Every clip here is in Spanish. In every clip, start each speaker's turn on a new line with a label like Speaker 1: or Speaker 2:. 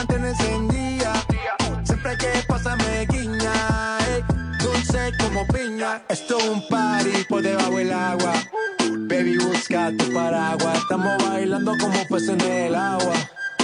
Speaker 1: mantiene encendida. Siempre que pasa me guiña, dulce como piña. Esto es un party por debajo del agua. Baby, busca tu paraguas. Estamos bailando como peces en el agua.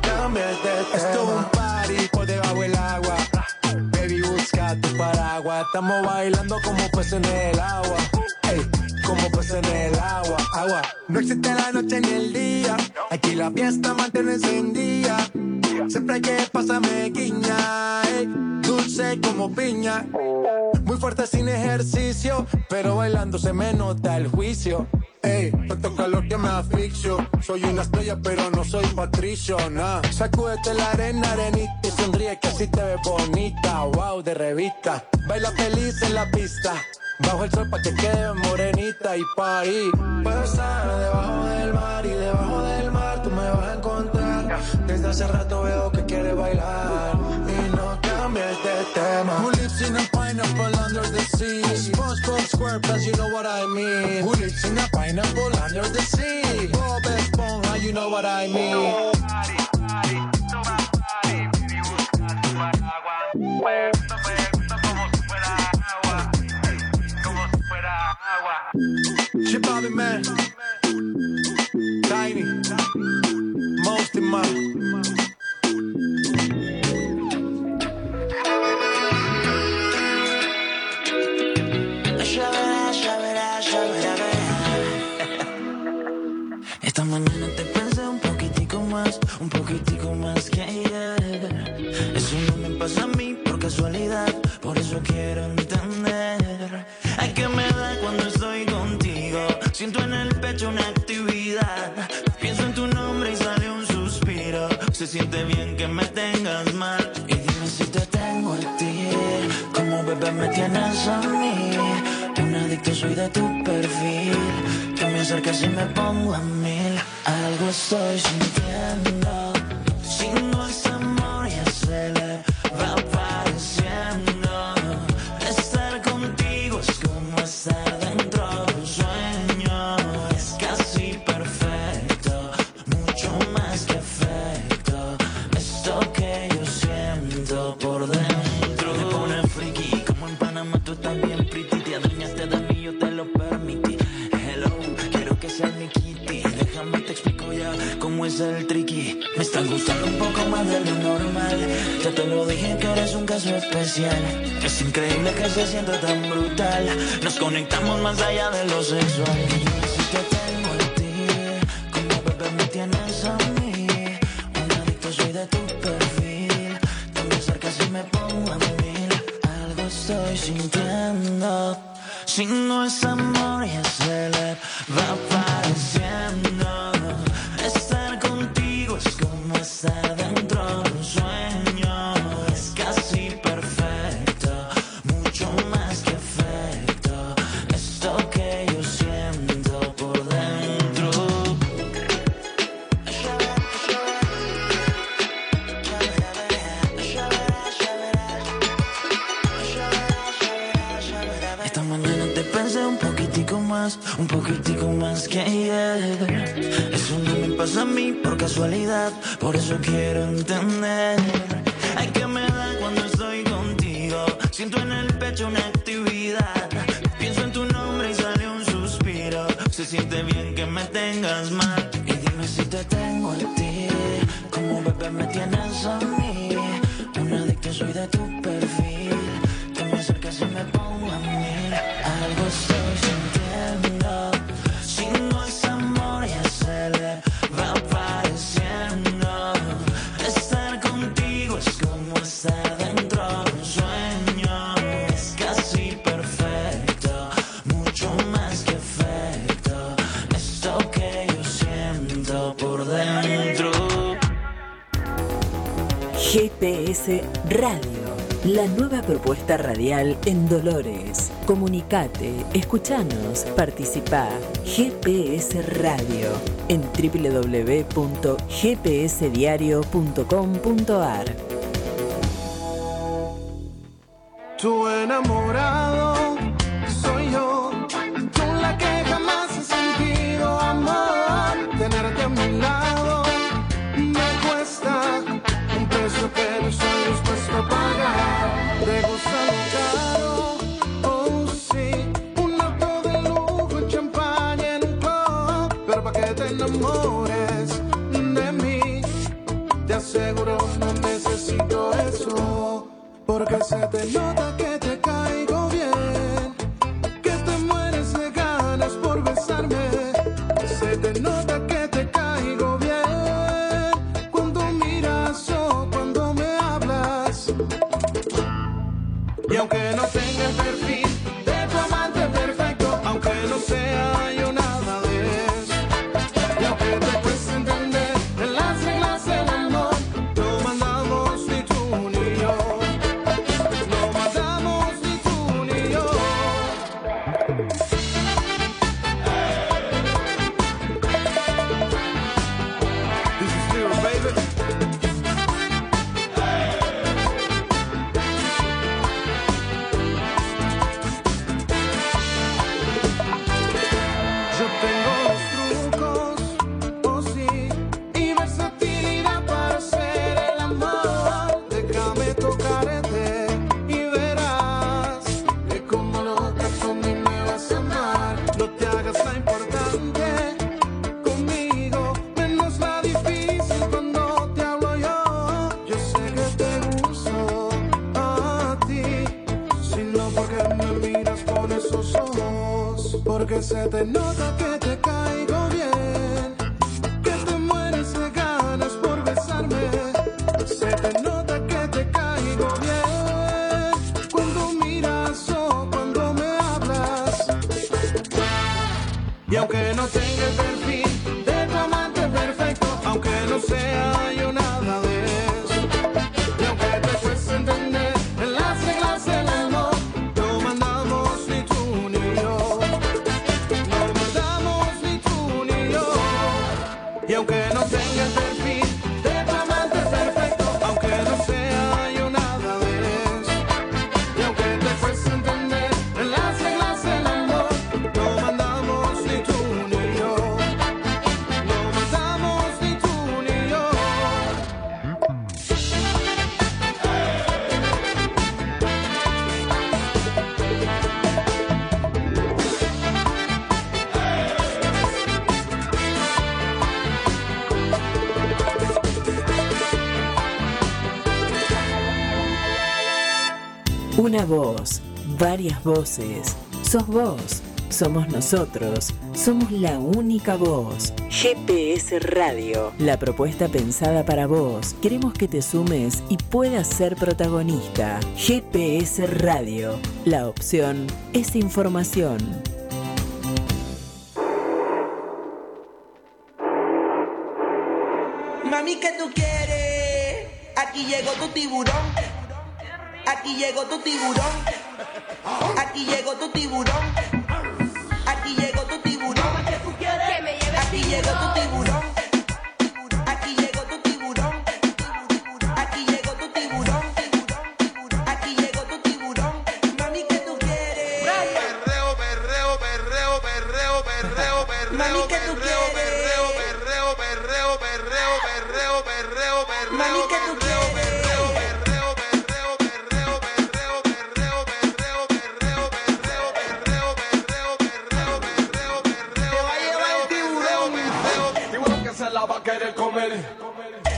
Speaker 1: cambies de tema. Esto es un party por debajo del agua. Baby, busca tu paraguas. Estamos bailando como peces en el agua. Ey, como peces en el agua, agua. No existe la noche ni el día. Aquí la fiesta mantiene encendida. Siempre que pasa me guiña. ey, dulce como piña. Muy fuerte sin ejercicio, pero bailando se me nota el juicio. Ey, tanto calor que me asfixio. Soy una estrella, pero no soy patricio, nah. Sacúdete la arena, arenita y sonríe que así te ves bonita. Wow, de revista. Baila feliz en la pista. Bajo el sol pa' que quede morenita y pa' ahí. Puedo estar debajo del mar y debajo del mar tú me vas a encontrar. Desde hace rato veo que quieres bailar y no cambies de tema. Who lives in a pineapple under the sea? SpongeBob SquarePants, you know what I mean. Who lives in a pineapple under the sea? Bob Esponja, you know what I mean. Man, Tiny,
Speaker 2: verás. Esta mañana te pensé un poquitico más, un poquitico más que ayer. Eso no me pasa a mí por casualidad, por eso quiero entender. Ay, que me da cuando estoy contigo. Siento en el pecho una actividad. Se siente bien que me tengas mal. Y dime si te tengo a ti. Como bebé me tienes a mí. Un adicto soy de tu perfil. Que me acercas y me pongo a mil. Algo estoy sintiendo. Si no estás gustando un poco más de lo normal. Ya te lo dije que eres un caso especial. Es increíble que se sienta tan brutal. Nos conectamos más allá de lo sexual. Y yo sí te tengo a ti. Como bebé me tienes a mí. Un adicto soy de tu perfil. Te me acercas y me pongo a mil. Algo estoy sintiendo. Si no es amor, ya se le va. Que ayer. Eso no me pasa a mí por casualidad, por eso quiero entender. Ay, que me da cuando estoy contigo. Siento en el pecho una actividad. Pienso en tu nombre y sale un suspiro. Se siente bien que me tengas mal. Y dime si te tengo a ti. Como bebé me tienes a mí. Un adicto soy de tu perfil.
Speaker 3: radio. La nueva propuesta radial en Dolores. Comunicate, escuchanos, participá. GPS Radio en www.gpsdiario.com.ar.
Speaker 1: Tu enamorada
Speaker 3: another Voz, varias voces. Sos vos, somos nosotros, somos la única voz. GPS Radio. La propuesta pensada para vos. Queremos que te sumes y puedas ser protagonista. GPS Radio. La opción es información.
Speaker 4: Mami, que tú quieres.
Speaker 5: se la va a querer comer.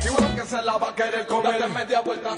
Speaker 5: Igual que se la va a querer comer. Date media vuelta.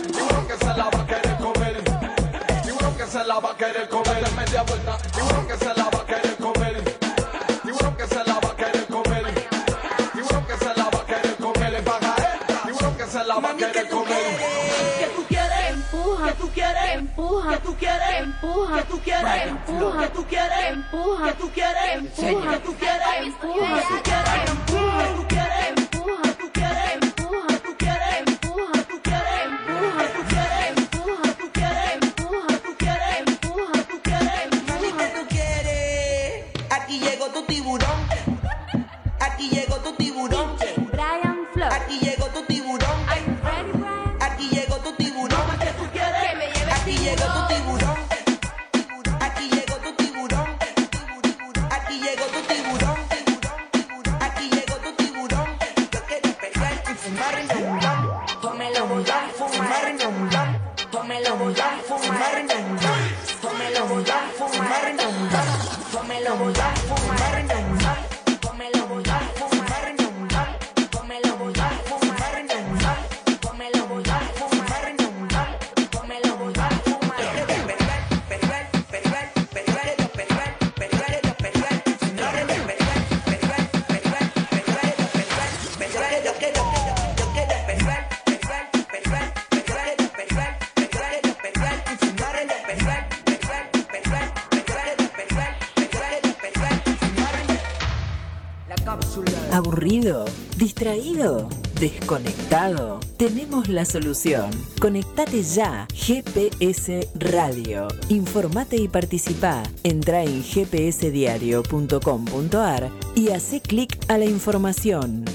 Speaker 5: la
Speaker 6: solución. Conectate ya, GPS Radio. Informate y participa. Entra en gpsdiario.com.ar y hace clic a la información.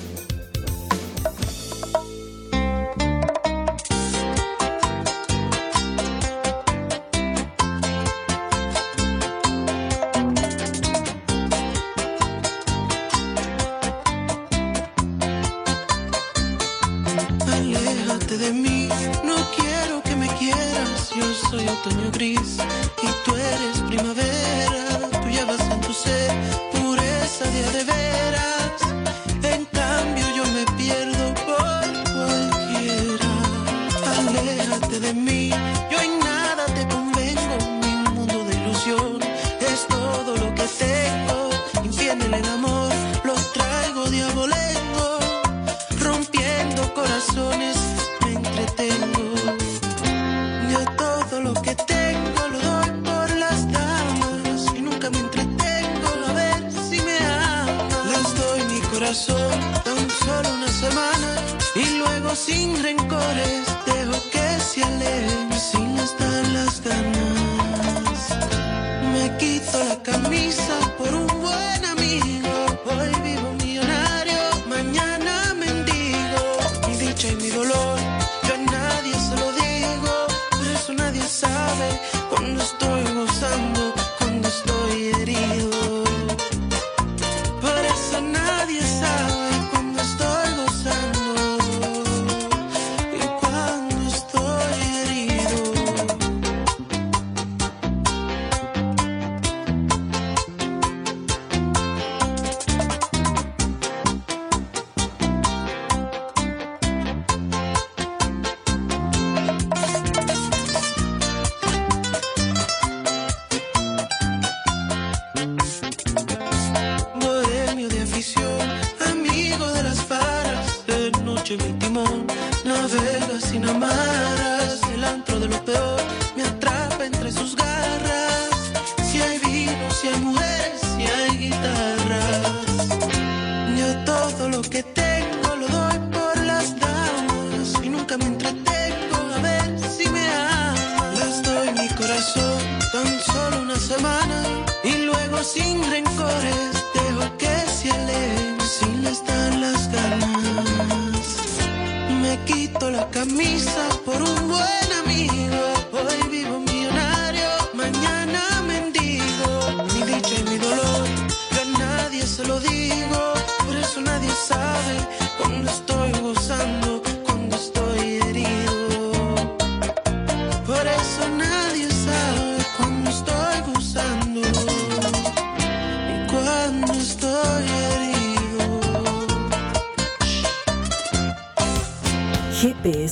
Speaker 7: una semana y luego sin rencores dejo que se alegre si les dan las ganas. Me quito la camisa por un buen amigo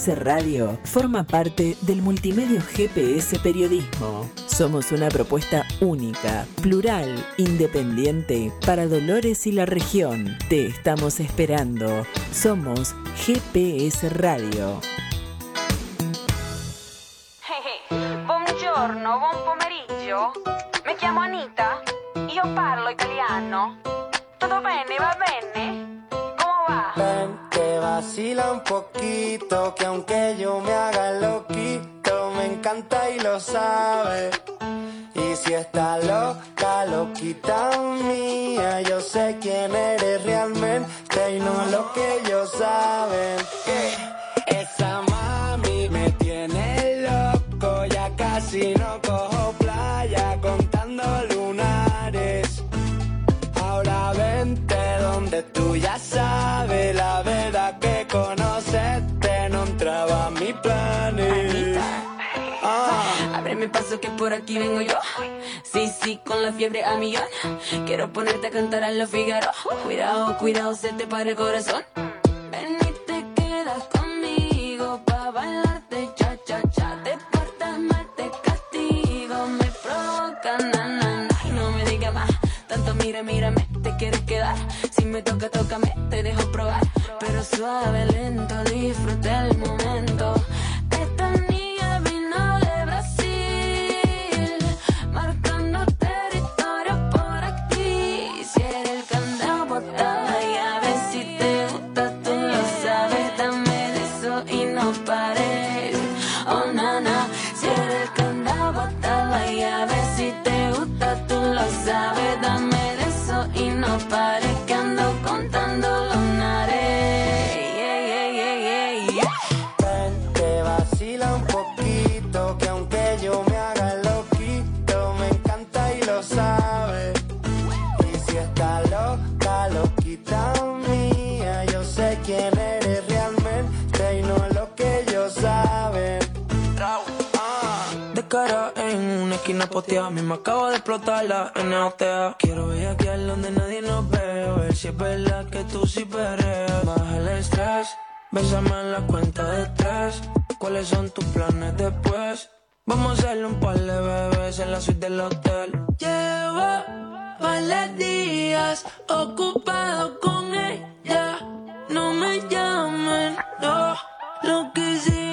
Speaker 6: GPS Radio forma parte del multimedio GPS Periodismo. Somos una propuesta única, plural, independiente para Dolores y la región. Te estamos esperando. Somos GPS Radio.
Speaker 8: Buongiorno, buon pomeriggio. Me llamo Anita y yo parlo italiano. ¿Todo bene? ¿Va bene? ¿Cómo va?
Speaker 9: vacila un poquito, que aunque yo me haga loquito, me encanta y lo sabe. Y si está loca, loquita mía, yo sé quién eres realmente y no lo que ellos saben. Hey. Que
Speaker 8: por aquí vengo yo. Sí, sí, con la fiebre a millón. Quiero ponerte a cantar a los Figaro. Cuidado, cuidado, se te para el corazón. Ven y te quedas conmigo pa' bailarte cha cha cha. Te portas mal, te castigo, me provoca na na na. No me digas más, tanto mira, mírame, te quieres quedar. Si me toca, tócame, te dejo probar. Pero suave, lento, disfruta el momento.
Speaker 10: Una esquina posteada, mismo acabo de explotar la NOTA. Quiero aquí donde nadie nos ve, a ver si es verdad que tú sí perreas. Baja el estrés, bésame en la cuenta de tres. ¿Cuáles son tus planes después? Vamos a hacerle un par de bebés en la suite del hotel. Llevo varios días ocupado con ella. No me llamen, no. Lo que hicimos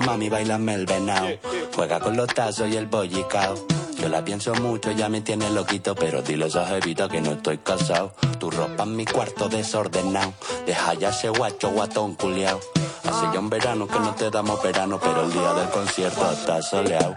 Speaker 11: Mami, bailame el venao. Juega con los tazos y el bollicao. Yo la pienso mucho, ya me tiene loquito, pero dile a esa jevita que no estoy casado. Tu ropa en mi cuarto desordenado. Deja ya ese guacho guatón culiao. Hace ya un verano que no te damos verano, pero el día del concierto está soleado.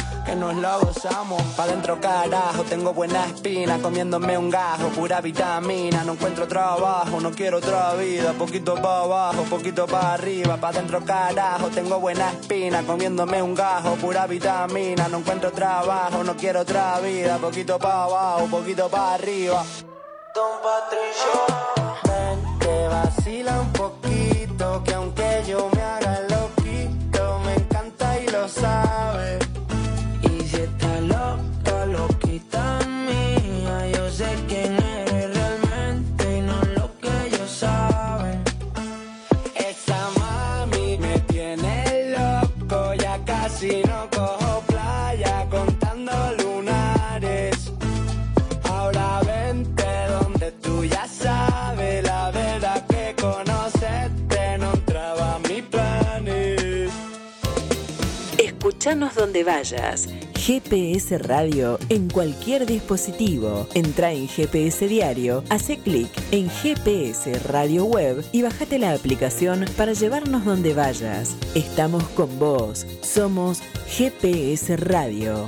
Speaker 9: que nos lo gozamos. Pa' dentro carajo, tengo buena espina, comiéndome un gajo, pura vitamina. No encuentro trabajo, no quiero otra vida. Poquito pa' abajo, poquito pa' arriba. Pa' dentro carajo, tengo buena espina, comiéndome un gajo, pura vitamina. No encuentro trabajo, no quiero otra vida. Poquito pa' abajo, poquito pa' arriba.
Speaker 10: Don Patricio,
Speaker 9: ven, te vacila un poquito, que aunque yo me
Speaker 7: Escuchanos donde vayas. GPS Radio en cualquier dispositivo. Entra en GPS Diario, hace clic en GPS Radio Web y bájate la aplicación para llevarnos donde vayas. Estamos con vos. Somos GPS Radio.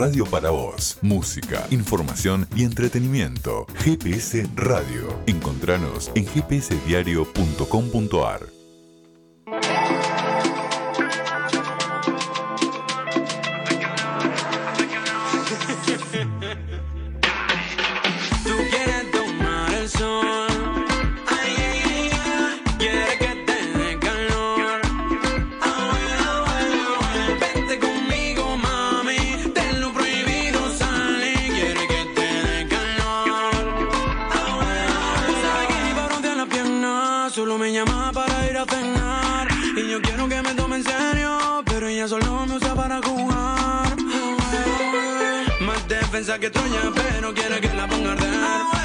Speaker 12: Radio para vos. Música, información y entretenimiento. GPS Radio. Encontranos en gpsdiario.com.ar.
Speaker 13: Que Troya, pero quiere que la ponga a arder.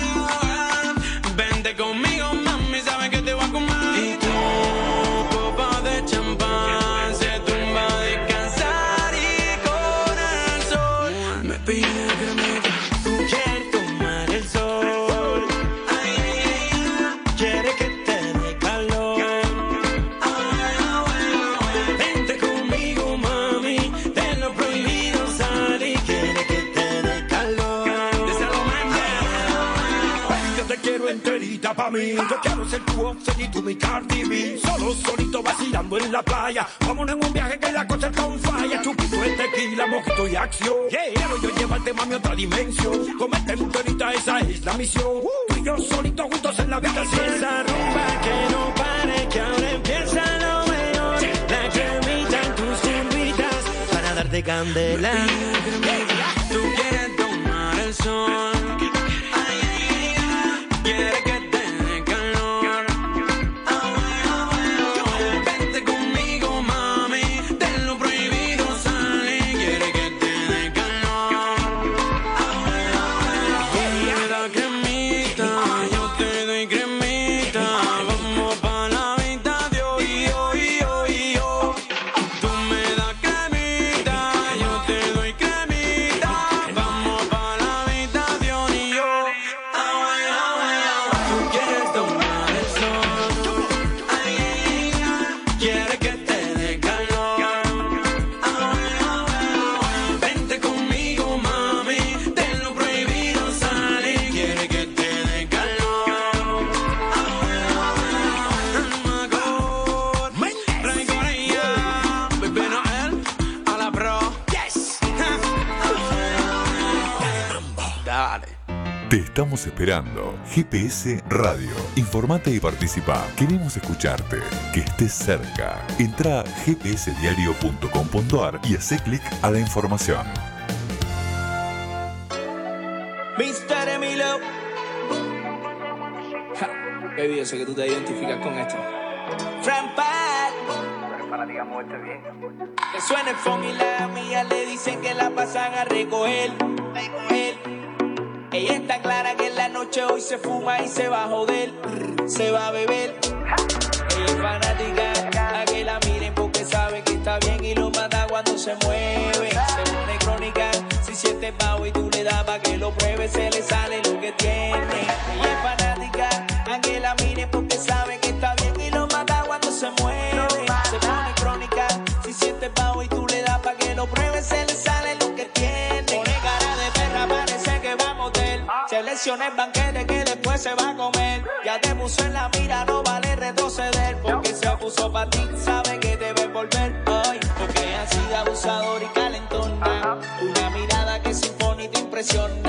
Speaker 14: Mí. Yo quiero ser tu Offset y tú mi Cardi B. Solo solito vacilando en la playa. Vámonos en un viaje que la cosa está on fire. Chupito de tequila, mojito y acción. Quiero yo llevarte mami a otra dimensión. Comete enterita, esa es la misión. Tú y yo solitos juntos en la habitación.
Speaker 13: Esa rumba que no pare, que ahora empieza lo mejor. La cremita en tus curvitas para darte candela. Tú quieres tomar el sol.
Speaker 12: Esperando. GPS Radio. Informate y participa. Queremos escucharte. Que estés cerca. Entra a gpsdiario.com.ar y hace clic a la información.
Speaker 15: Mr. Emilio. Ja, baby, yo sé que tú te identificas con esto. Fran Pat. Que suene el phone y la mía le dicen que la pasan a recoger. Ella está clara que en la noche hoy se fuma y se va a joder. Se va a beber. Ella es fanática a que la miren porque sabe que está bien y lo mata cuando se mueve. Se pone crónica si siente bajo y tú le das pa' que lo pruebe, se le sale lo que tiene. El banquete que después se va a comer. Ya te puso en la mira, no vale retroceder. Porque se puso pa' ti, sabe que debe volver. Ay, porque ha sido abusador y calentona. Una mirada que se impone y te impresiona.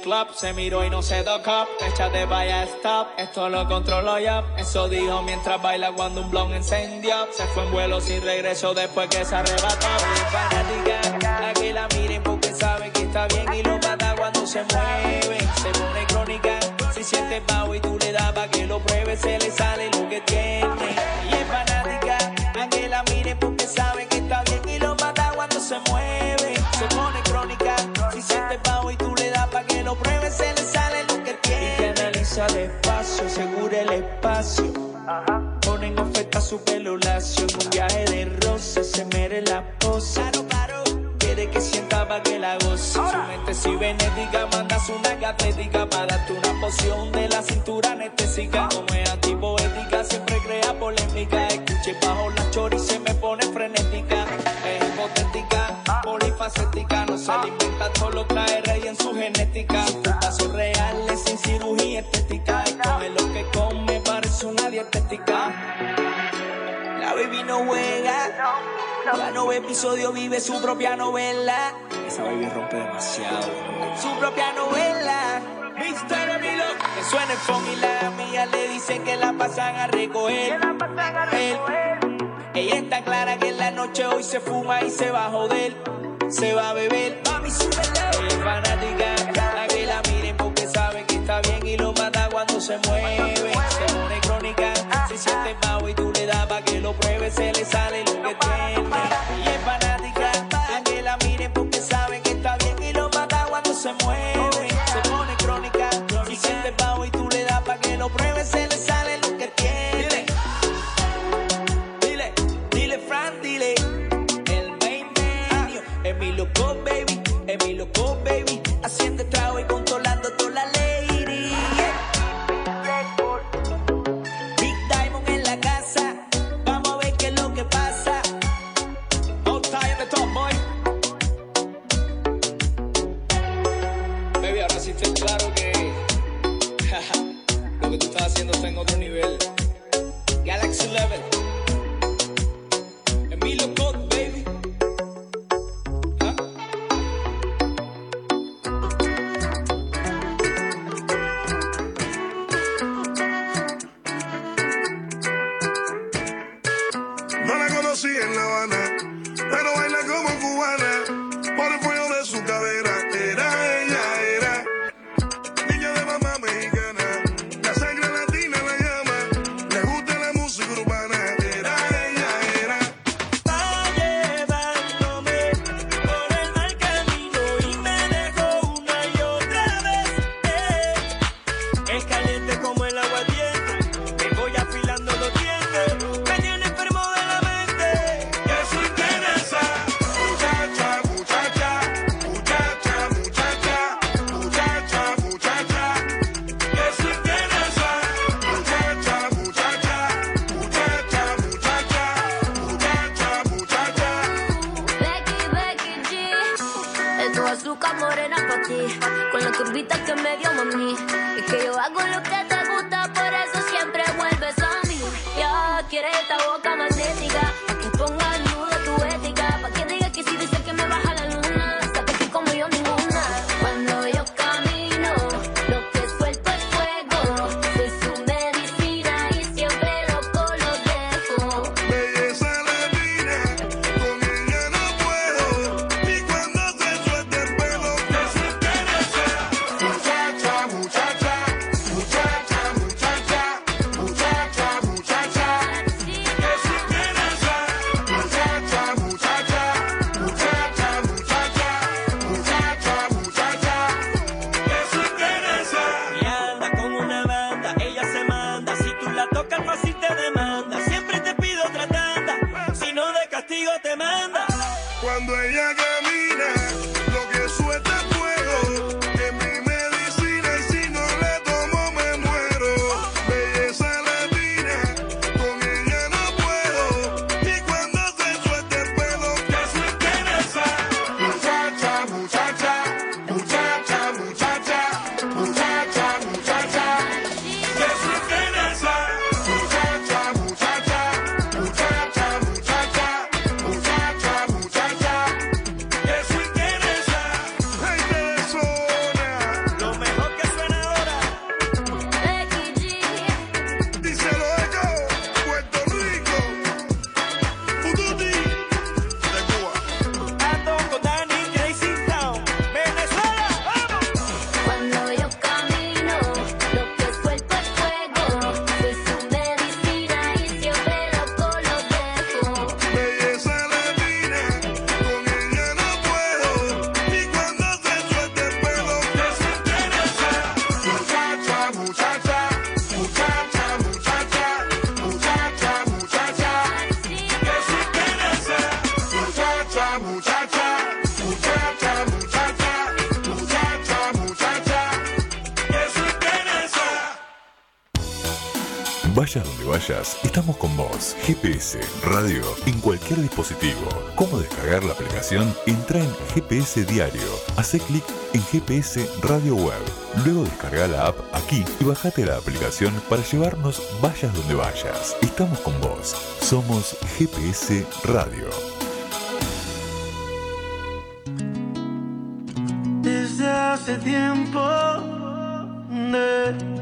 Speaker 15: Club, se miró y no se tocó. Échate vaya stop, esto lo controlo yo. Eso dijo mientras baila cuando un blon encendió. Se fue en vuelo sin regreso después que se arrebató. Fanática, a que la miren porque sabe que está bien y lo mata cuando se mueve. Se pone crónica, si siente bajo y tú le das pa' que lo pruebe, se le sale lo que tiene. Y es fanática, que la miren porque sabe que está bien avanza despacio, segura el espacio. Ajá. Ponen oferta su pelo lacio, en un viaje de rosa se mere la posa. Claro. Quiere que sienta para que la goce. Ahora. Su mente si benética, mandas una catética para darte una poción de la cintura anestésica. Ah. Como es antipoética, siempre
Speaker 5: crea polémica. Escuche bajo la chori y se me pone frenética. Es hipotética, ah. polifacética, no se alimenta, solo trae rey en su genética. Cada nuevo episodio vive su propia novela. Esa baby rompe demasiado. Su propia novela. Mr. Milo. Que suena el phone y la mía le dicen que la pasan a recoger. Que la pasan a recoger. Ella está clara que en la noche hoy se fuma y se va a joder. Se va a beber. Mami, súbela. Es fanática. La que la miren porque saben que está bien y lo mata cuando se mueve. Se pone crónica. Se siente ah, ah. bajo y tú le das para que lo pruebe. Se le sale lo que tiene.
Speaker 12: Vayas donde vayas, estamos con vos. GPS, radio, en cualquier dispositivo. ¿Cómo descargar la aplicación? Entra en GPS Diario. Hace clic en GPS Radio Web. Luego descarga la app aquí y bajate la aplicación para llevarnos vayas donde vayas. Estamos con vos. Somos GPS Radio.
Speaker 16: Desde hace tiempo eh,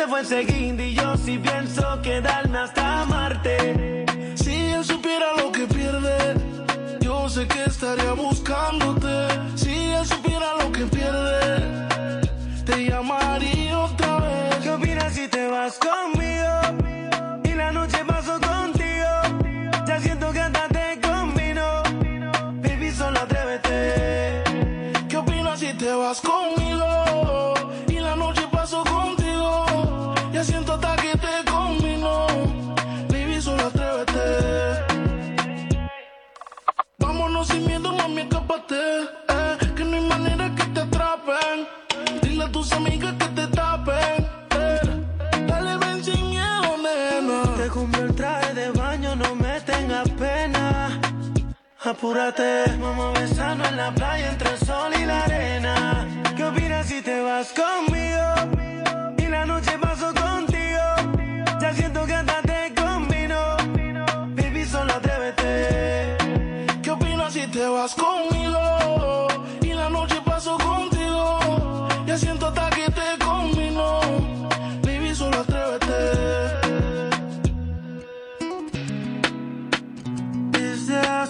Speaker 16: Se fue enseguida y yo sí pienso quedarme hasta Marte.
Speaker 17: Si él supiera lo que pierde, yo sé que estaría buscándote. Si él supiera lo que pierde, te llamaría otra vez.
Speaker 16: ¿Qué opinas si te vas conmigo?
Speaker 17: Escápate. Eh, que no hay manera que te atrapen. Dile a tus amigas que te tapen. Eh, dale, ven sin miedo.
Speaker 16: Te compré el traje de baño, no me tengas pena. Apúrate, vamos a besarnos en la playa entre el sol y la arena. ¿Qué opinas si te vas conmigo? Y la noche paso contigo. Ya siento que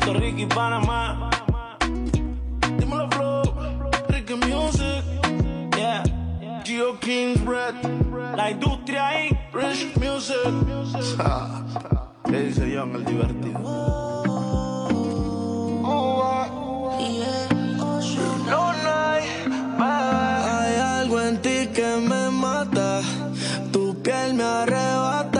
Speaker 16: Puerto Rico y Panamá.
Speaker 17: Dímelo, Flow. Ricky Music.
Speaker 16: Yeah,
Speaker 17: Geo King's Bread.
Speaker 16: la industria ahí.
Speaker 17: Rich Music. ¿Qué dice Young, el divertido?
Speaker 13: Hay algo en ti que me mata, tu piel me arrebata,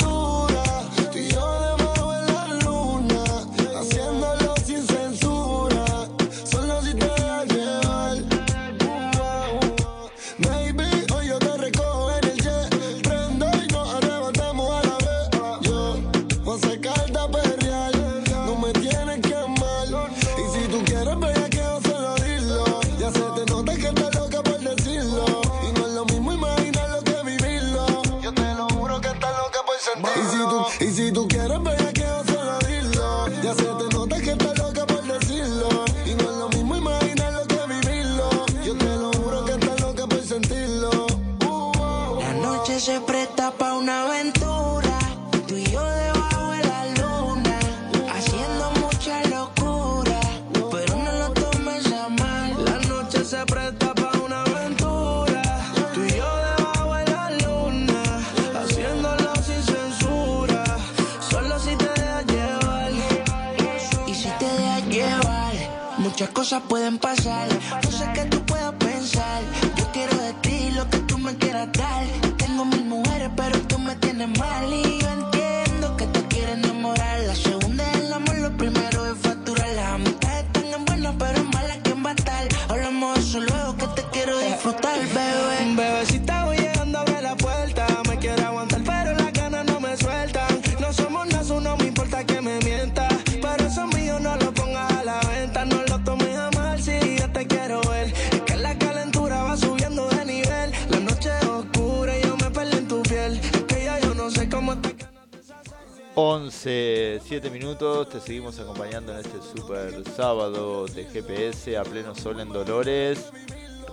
Speaker 13: te
Speaker 18: seguimos acompañando en este super sábado de GPS a pleno sol en Dolores.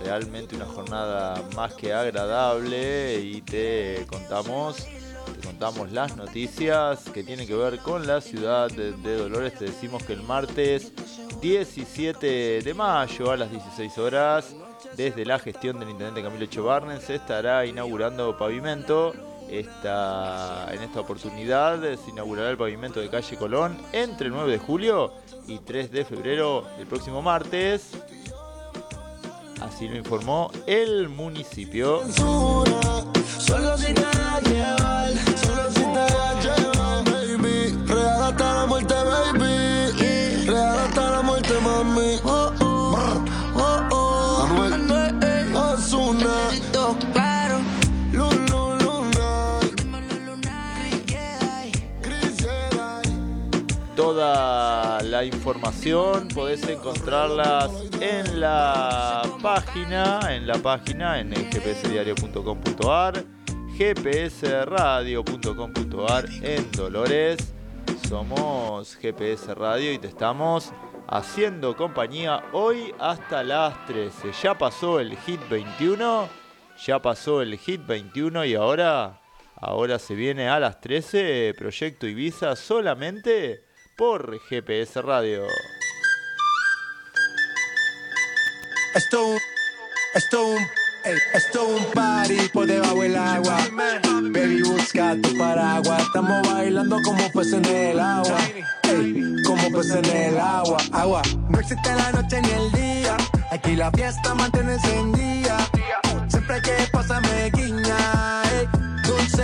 Speaker 18: Realmente una jornada más que agradable y te contamos, te contamos las noticias que tienen que ver con la ciudad de, Dolores. Te decimos que el martes 17 de mayo a las 16 horas, desde la gestión del intendente Camilo Echevarnen, se estará inaugurando pavimento. Esta, en esta oportunidad se inaugurará el pavimento de calle Colón entre el 9 de julio y 3 de febrero del próximo martes. Así lo informó el municipio. La información podés encontrarlas en la página, en la página en el gpsdiario.com.ar, gpsradio.com.ar en Dolores. Somos GPS Radio y te estamos haciendo compañía hoy hasta las 13. Ya pasó el hit 21, ya pasó el hit 21 y ahora ahora se viene a las 13 Proyecto Ibiza solamente por GPS Radio.
Speaker 1: Esto un, esto un, ey, esto un party por debajo del agua. Baby, busca tu paraguas. Estamos bailando como pues en el agua. Como pues en el agua. Agua. No existe la noche ni el día. Aquí la fiesta mantiene encendida. Siempre que pasa me guiña.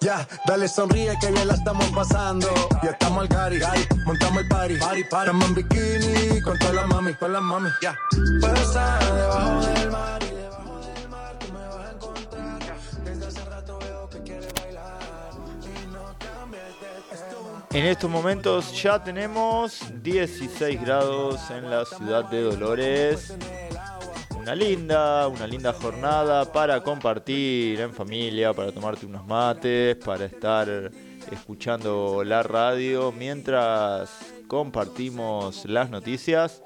Speaker 1: Ya, dale sonríe que bien la estamos pasando. Ya estamos al cari, montamos el party. Party, party. Estamos en bikini con todas las mami, con las mami. Ya. Está debajo del mar y debajo del mar tú me vas a encontrar. Desde hace rato veo que quieres bailar y no cambies de
Speaker 18: En estos momentos ya tenemos 16 grados en la ciudad de Dolores. Una linda, una linda jornada para compartir en familia, para tomarte unos mates, para estar escuchando la radio mientras compartimos las noticias.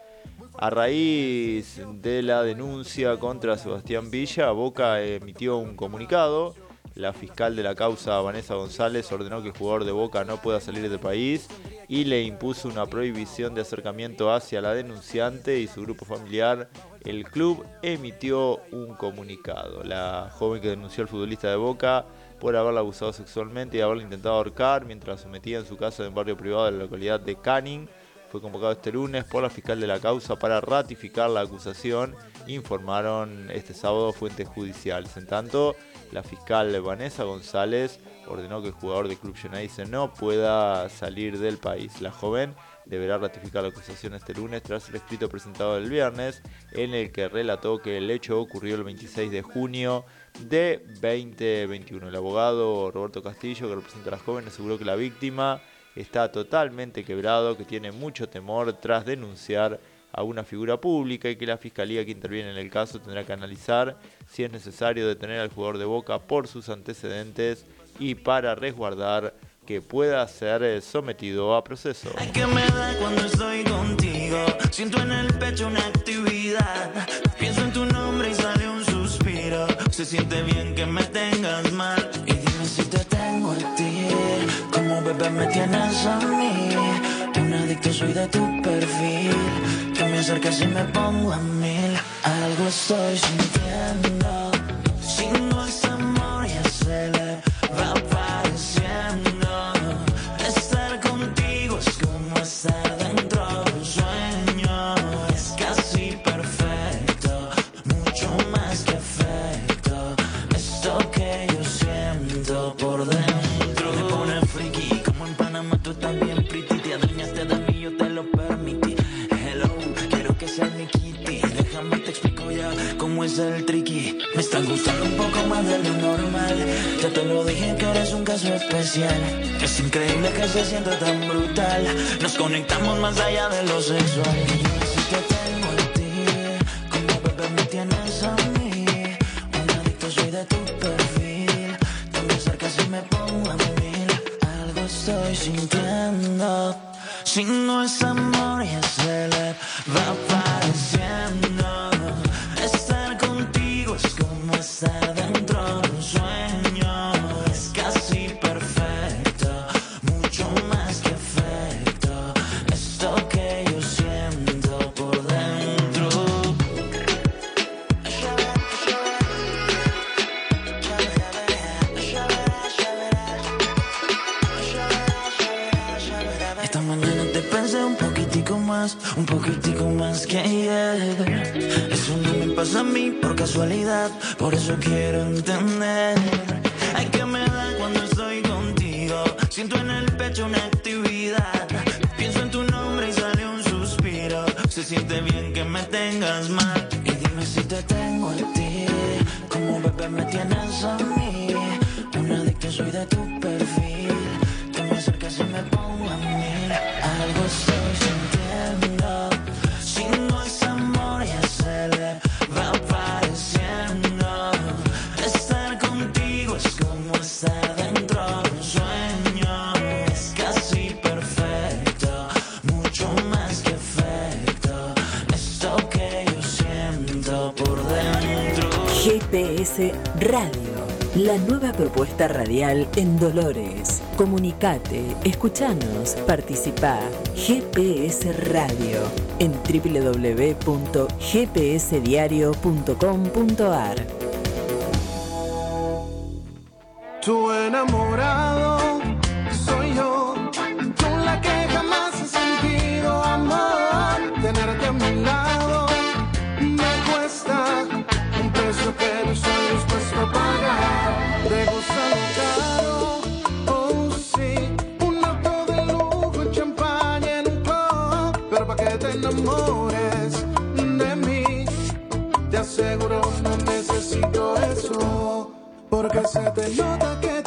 Speaker 18: A raíz de la denuncia contra Sebastián Villa, Boca emitió un comunicado. La fiscal de la causa, Vanessa González, ordenó que el jugador de Boca no pueda salir del país y le impuso una prohibición de acercamiento hacia la denunciante y su grupo familiar. El club emitió un comunicado. La joven que denunció al futbolista de Boca por haberla abusado sexualmente y haberla intentado ahorcar mientras sometía en su casa en un barrio privado de la localidad de Canning fue convocado este lunes por la fiscal de la causa para ratificar la acusación, informaron este sábado fuentes judiciales. En tanto, la fiscal Vanessa González ordenó que el jugador del Club Geneise no pueda salir del país. La joven deberá ratificar la acusación este lunes tras el escrito presentado el viernes en el que relató que el hecho ocurrió el 26 de junio de 2021. El abogado Roberto Castillo, que representa a la joven, aseguró que la víctima está totalmente quebrado, que tiene mucho temor tras denunciar a una figura pública y que la fiscalía que interviene en el caso tendrá que analizar si es necesario detener al jugador de Boca por sus antecedentes y para resguardar que pueda ser eh, sometido a proceso.
Speaker 15: Y. Se siente bien que me tengas mal. Y dime si te tengo a ti.
Speaker 2: Como bebé me tienes a mí. Un adicto soy de tu perfil. Que me y me pongo a mil. Algo estoy sintiendo. Sin especial. Es increíble que se sienta tan brutal. Nos conectamos más allá de lo sexual. Yo sé que tengo a ti, como bebé me tienes a mí. Un adicto soy de tu perfil. Te me acercas y me pongo a mil. Algo estoy sintiendo. Si no es amor, ya se le va apareciendo. Estar contigo es como estar dentro. por eso quiero entender. Hay que me da cuando estoy contigo. Siento en el pecho una actividad. Pienso en tu nombre y sale un suspiro. Se siente bien que me tengas mal. Y dime si te tengo a ti. Como bebé me tienes a mí. Una adicción soy de tu
Speaker 7: Radio, la nueva propuesta radial en Dolores. Comunicate, escuchanos, participa. GPS Radio en www.gpsdiario.com.ar.
Speaker 3: Tu enamorado Porque se te nota que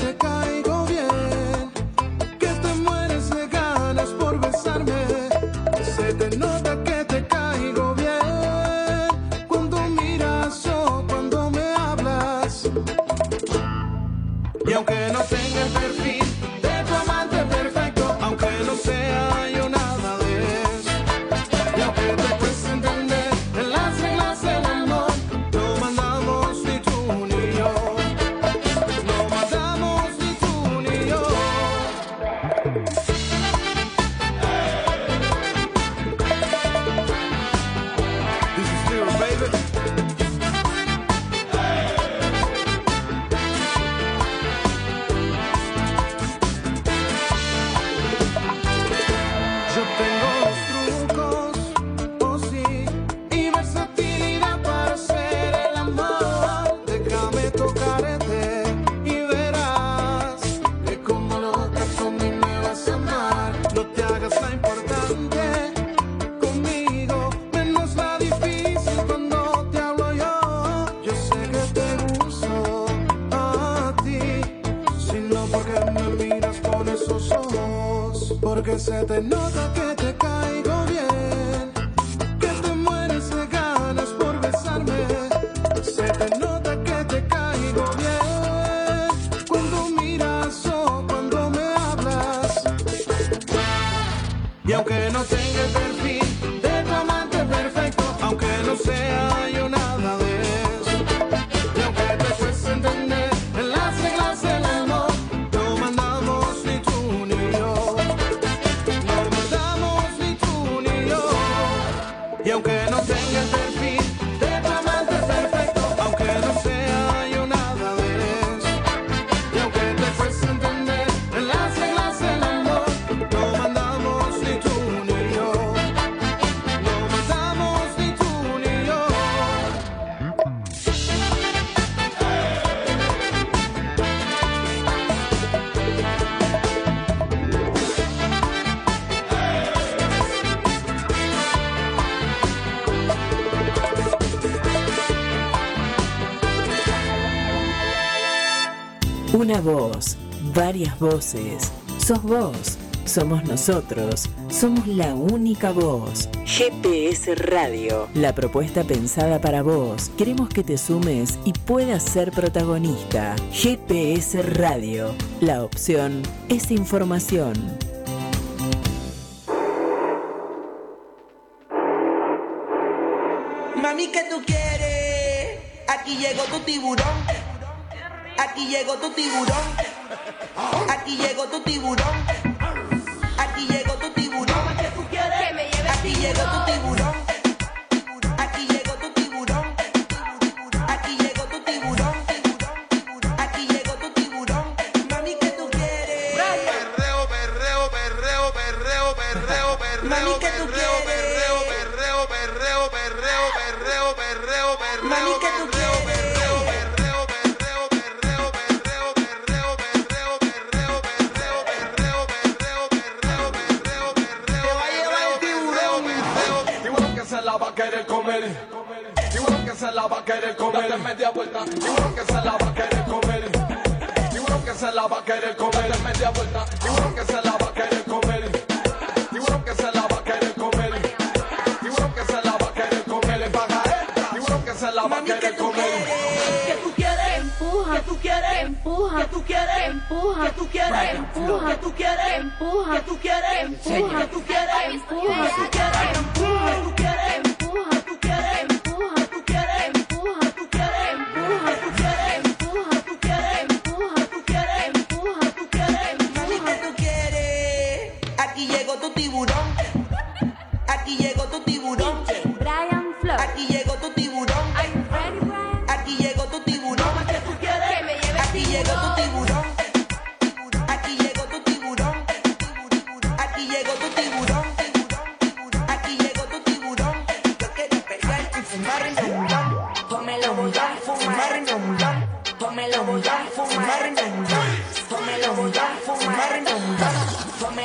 Speaker 16: Una voz, varias voces. Sos vos, somos nosotros, somos la única voz. GPS Radio. La propuesta pensada para vos. Queremos que te sumes y puedas ser protagonista. GPS Radio. La opción es información.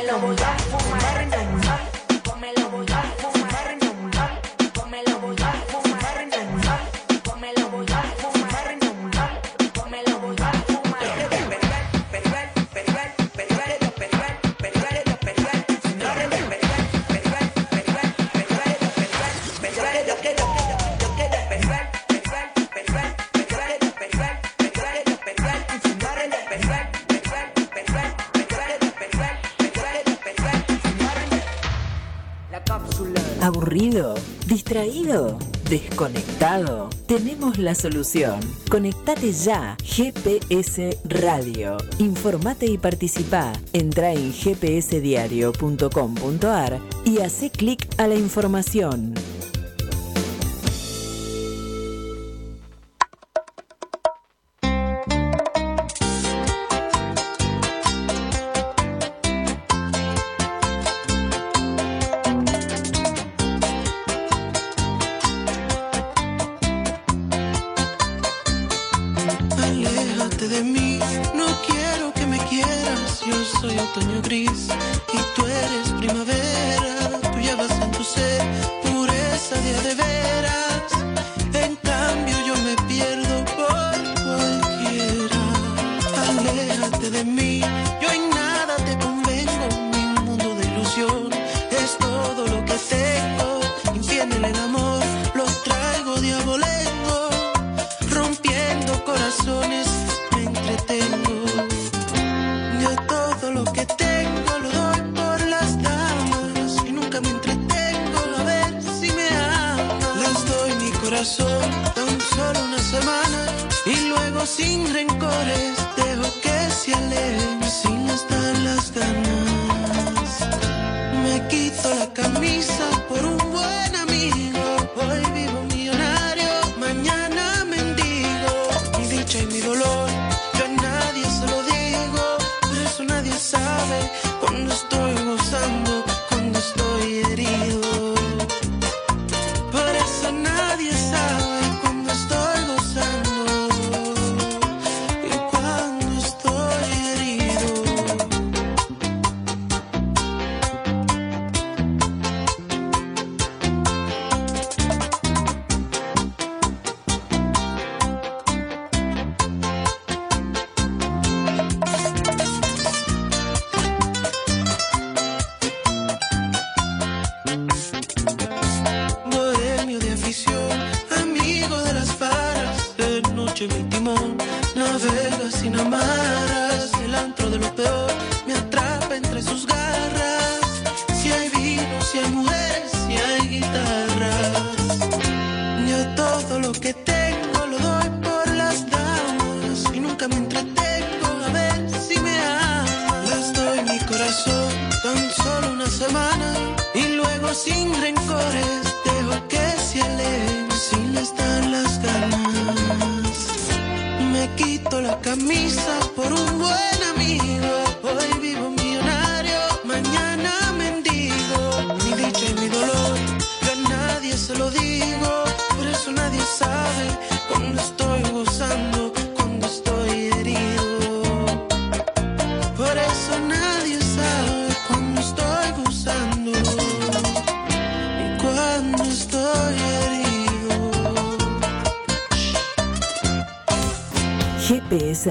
Speaker 19: no
Speaker 20: more life
Speaker 16: for my desconectado? Tenemos la solución. Conectate ya. GPS Radio. Informate y participa. Entra en gpsdiario.com.ar y hace clic a la información.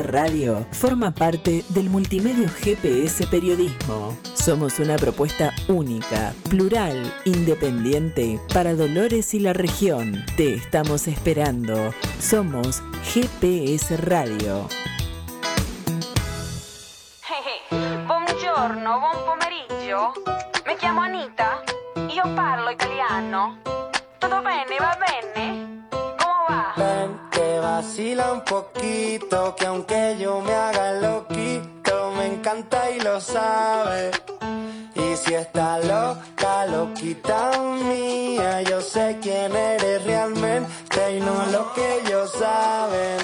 Speaker 7: Radio forma parte del multimedio GPS Periodismo. Somos una propuesta única, plural, independiente para Dolores y la región. Te estamos esperando. Somos GPS Radio.
Speaker 9: Un poquito, que aunque yo me haga loquito, me encanta y lo sabe. Y si está loca, loquita mía, yo sé quién eres realmente y no lo que ellos saben.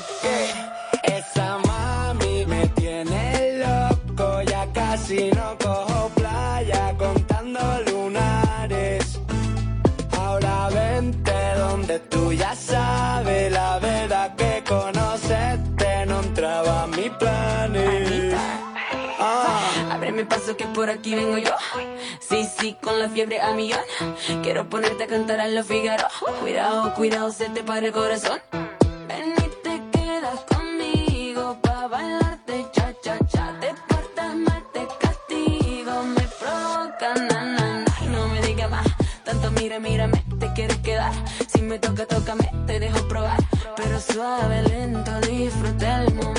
Speaker 9: Que
Speaker 8: por aquí vengo yo. Sí, sí, con la fiebre a millón. Quiero ponerte a cantar a los Figaro. Cuidado, cuidado, se te para el corazón. Ven y te quedas conmigo pa' bailarte cha cha cha. Te portas mal, te castigo, me provoca na na na. No me digas más, tanto mira, mírame, te quieres quedar. Si me toca, tócame, te dejo probar. Pero suave, lento, disfruta el momento.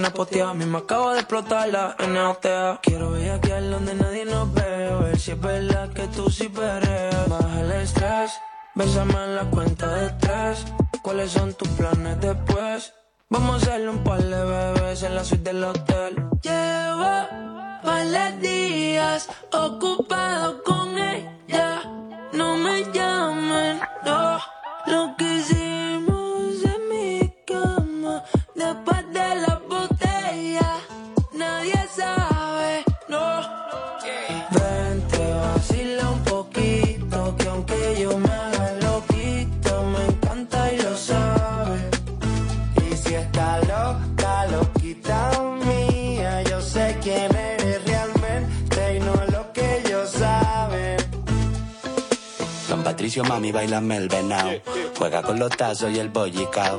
Speaker 10: Esquina poteada, me acabo de explotar la NOTA. Quiero aquí donde nadie nos ve, a ver si es verdad que tú sí perreas. Baja el estrés, bésame en la cuenta de tres. ¿Cuáles son tus planes después? Vamos a hacerle un par de bebés en la suite del hotel. Llevo varios días ocupado con ella. No me llamen, no. Lo que
Speaker 11: Mami, bailame el venao. Juega con los tazos y el bollicao.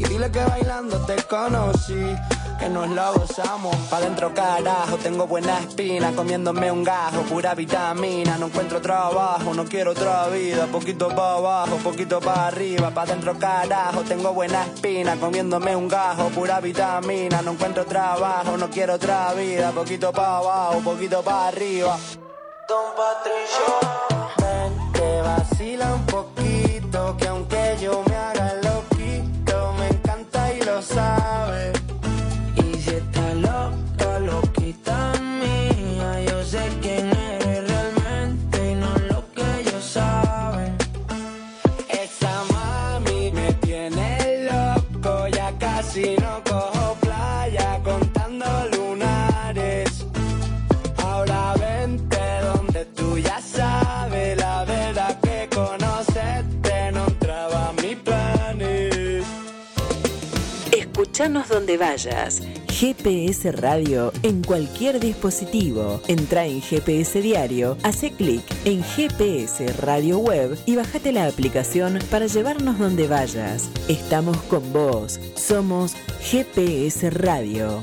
Speaker 9: Y dile que bailando te conocí, que nos lo gozamos. Pa' dentro carajo, tengo buena espina, comiéndome un gajo, pura vitamina. No encuentro trabajo, no quiero otra vida. Poquito pa' abajo, poquito pa' arriba. Pa' dentro carajo, tengo buena espina, comiéndome un gajo, pura vitamina. No encuentro trabajo, no quiero otra vida. Poquito pa' abajo, poquito pa' arriba. Don Patricio, ven, te vacila un poquito, que aunque yo me haga me encanta
Speaker 3: Escuchanos donde vayas. GPS Radio en cualquier dispositivo. Entra en GPS Diario, hace clic en GPS Radio Web y bájate la aplicación para llevarnos donde vayas. Estamos con vos. Somos GPS Radio.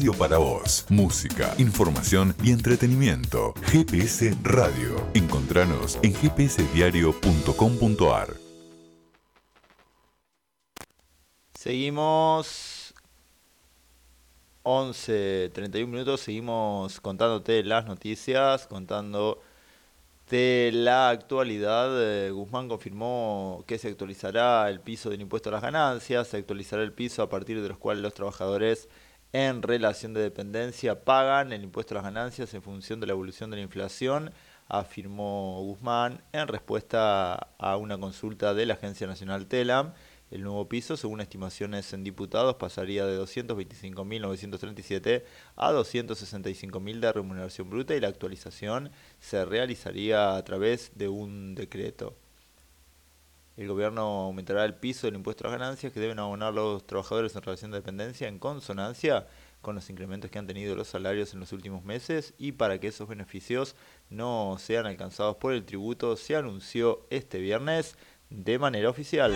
Speaker 12: Radio para vos. Música, información y entretenimiento. GPS Radio. Encontranos en gpsdiario.com.ar.
Speaker 18: Seguimos 11, 31 minutos, seguimos contándote las noticias, contándote la actualidad. Eh, Guzmán confirmó que se actualizará el piso del impuesto a las ganancias, se actualizará el piso a partir de los cuales los trabajadores en relación de dependencia pagan el impuesto a las ganancias en función de la evolución de la inflación afirmó Guzmán en respuesta a una consulta de la Agencia Nacional TELAM. El nuevo piso, según estimaciones en diputados, pasaría de 225.937 a 265.000 de remuneración bruta y la actualización se realizaría a través de un decreto. El gobierno aumentará el piso del impuesto a las ganancias que deben abonar los trabajadores en relación de dependencia en consonancia con los incrementos que han tenido los salarios en los últimos meses y para que esos beneficios no sean alcanzados por el tributo se anunció este viernes de manera oficial.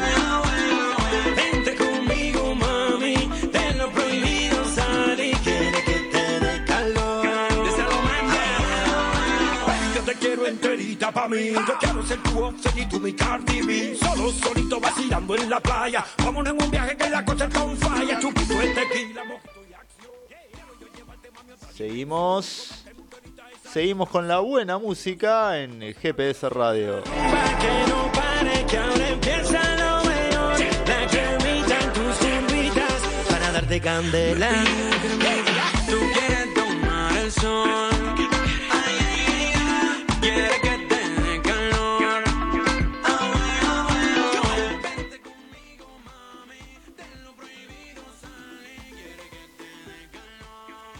Speaker 14: Quiero enterita pa' mí. Yo quiero ser tu Offset y tú mi Cardi B. Solo solito vacilando en la playa. Vámonos en un viaje que la cosa está on fire. Chupito de tequila, mojito y acción.
Speaker 18: Seguimos. Seguimos con la buena música en el GPS Radio.
Speaker 14: Pa' que no pare, que ahora empieza lo mejor. La cremita en tus curvitas para darte candela. Tú quieres tomar el sol.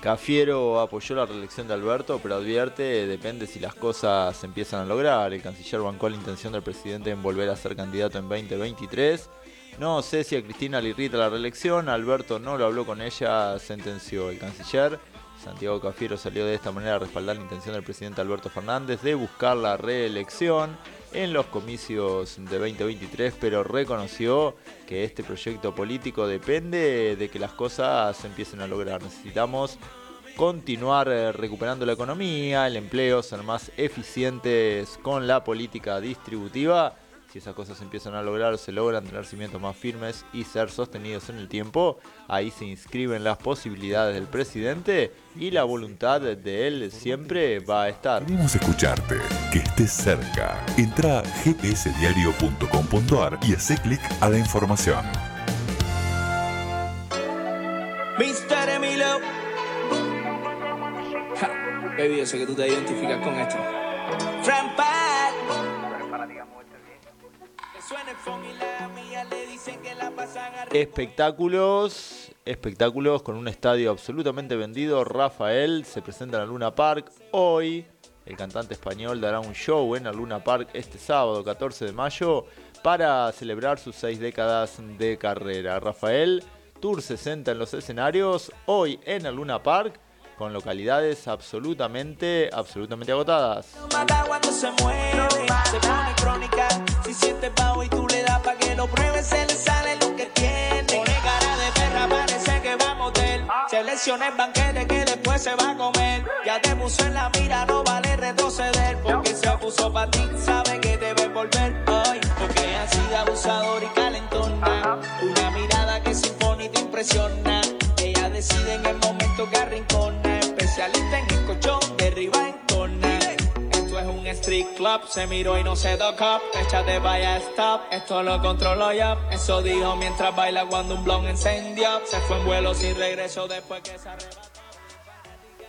Speaker 18: Cafiero apoyó la reelección de Alberto, pero advierte depende si las cosas se empiezan a lograr. El canciller bancó la intención del presidente en volver a ser candidato en 2023. No sé si a Cristina le irrita la reelección, Alberto no lo habló con ella, sentenció el canciller. Santiago Cafiero salió de esta manera a respaldar la intención del presidente Alberto Fernández de buscar la reelección en los comicios de 2023, pero reconoció que este proyecto político depende de que las cosas se empiecen a lograr. Necesitamos continuar eh, recuperando la economía, el empleo, ser más eficientes con la política distributiva. Si esas cosas se empiezan a lograr, se logran tener cimientos más firmes y ser sostenidos en el tiempo, ahí se inscriben las posibilidades del presidente y la voluntad de él siempre va a estar.
Speaker 12: Queremos escucharte, que estés cerca. Entra a gpsdiario.com.ar y hace clic a la información.
Speaker 15: Mr. Emilio. Ja, baby, yo sé que tú te identificas con esto.
Speaker 18: Espectáculos, espectáculos con un estadio absolutamente vendido. Rafael se presenta en la Luna Park hoy. El cantante español dará un show en la Luna Park este sábado 14 de mayo para celebrar sus seis décadas de carrera. Rafael, Tour 60 en los escenarios, hoy en la Luna Park, con localidades absolutamente, absolutamente agotadas.
Speaker 15: se mueve, se pone crónica. Si sientes bajo y tú le das pa' que lo pruebes, se le sale lo que tiene. Pone cara de perra, parece que va a motel. Selecciona el banquete que después se va a comer. Ya te puso en la mira, no vale retroceder. Porque se apuso pa' ti, sabe que debes volver. Ay, porque así de abusador y calentona. Una mirada que se impone y te impresiona. Ella decide en el momento que arrincona.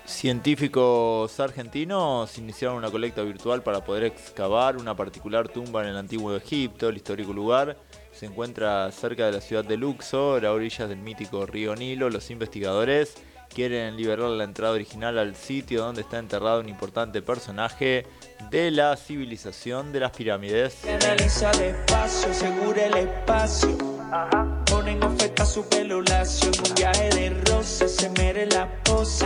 Speaker 18: Científicos argentinos iniciaron una colecta virtual para poder excavar una particular tumba en el antiguo Egipto. El histórico lugar se encuentra cerca de la ciudad de Luxor, a orillas del mítico río Nilo. Los investigadores quieren liberar la entrada original al sitio donde está enterrado un importante personaje de la civilización de las pirámides.
Speaker 15: Analiza despacio, segura el espacio. Ponen oferta su pelo lacio. En un viaje de roce se mere la pose.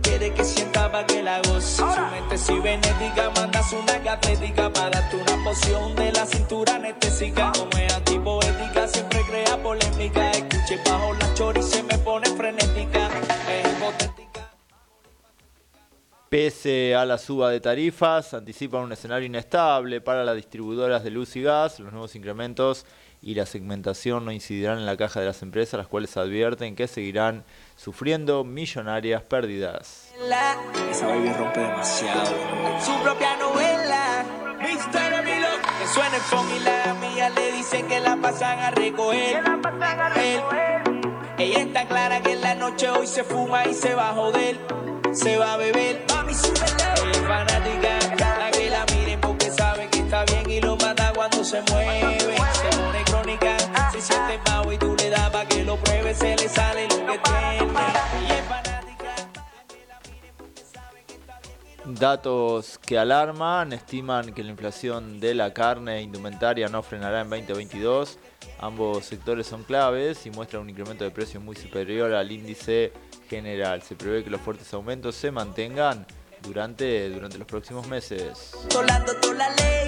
Speaker 15: Quiere que sienta pa' que la goce. Su mente cibernética manda su naga atlética para darte una poción de la cintura anestésica. Como es antipoética, siempre crea polémica. Escuche bajo la chori se me pone frenética.
Speaker 18: Pese a la suba de tarifas, anticipan un escenario inestable para las distribuidoras de luz y gas. Los nuevos incrementos y la segmentación no incidirán en la caja de las empresas, las cuales advierten que seguirán sufriendo millonarias pérdidas.
Speaker 15: La- Esa baby rompe demasiado. Su propia novela. Mr. Emilio. Que suena el phone y la mía le dicen que la pasan a recoger. Él. Ella está clara que en la noche hoy se fuma y se va a joder se va a beber. Mami, súbele. Es fanática, que la miren porque que está bien y lo
Speaker 21: cuando se mueve. Se se siente y tú le que lo pruebe, se le sale lo que tiene.
Speaker 18: Datos que alarman, estiman que la inflación de la carne indumentaria no frenará en 2022. Ambos sectores son claves y muestran un incremento de precios muy superior al índice general. Se prevé que los fuertes aumentos se mantengan durante, durante los próximos meses.
Speaker 15: Solando toda la lady.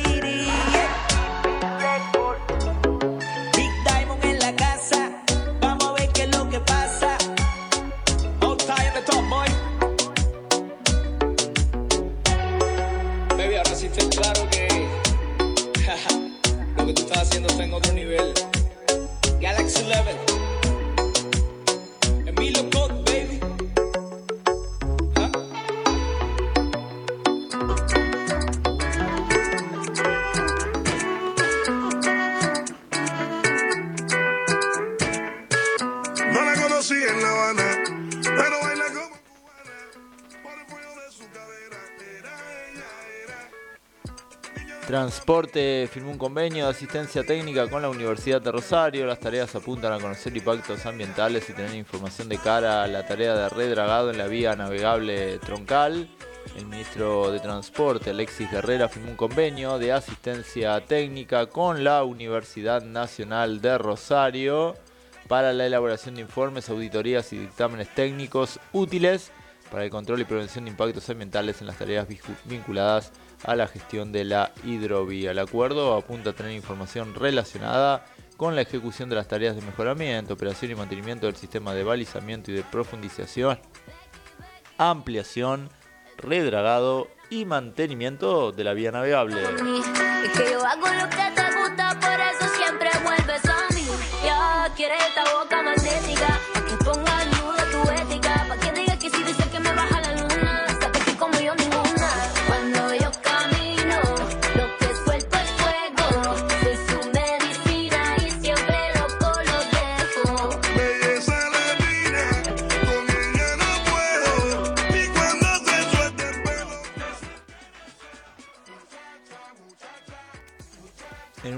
Speaker 18: Transporte firmó un convenio de asistencia técnica con la Universidad de Rosario. Las tareas apuntan a conocer impactos ambientales y tener información de cara a la tarea de redragado en la vía navegable troncal. El ministro de Transporte, Alexis Guerrera, firmó un convenio de asistencia técnica con la Universidad Nacional de Rosario para la elaboración de informes, auditorías y dictámenes técnicos útiles para el control y prevención de impactos ambientales en las tareas vinculadas a la gestión de la hidrovía. El acuerdo apunta a tener información relacionada con la ejecución de las tareas de mejoramiento, operación y mantenimiento del sistema de balizamiento y de profundización, ampliación, redragado y mantenimiento de la vía navegable.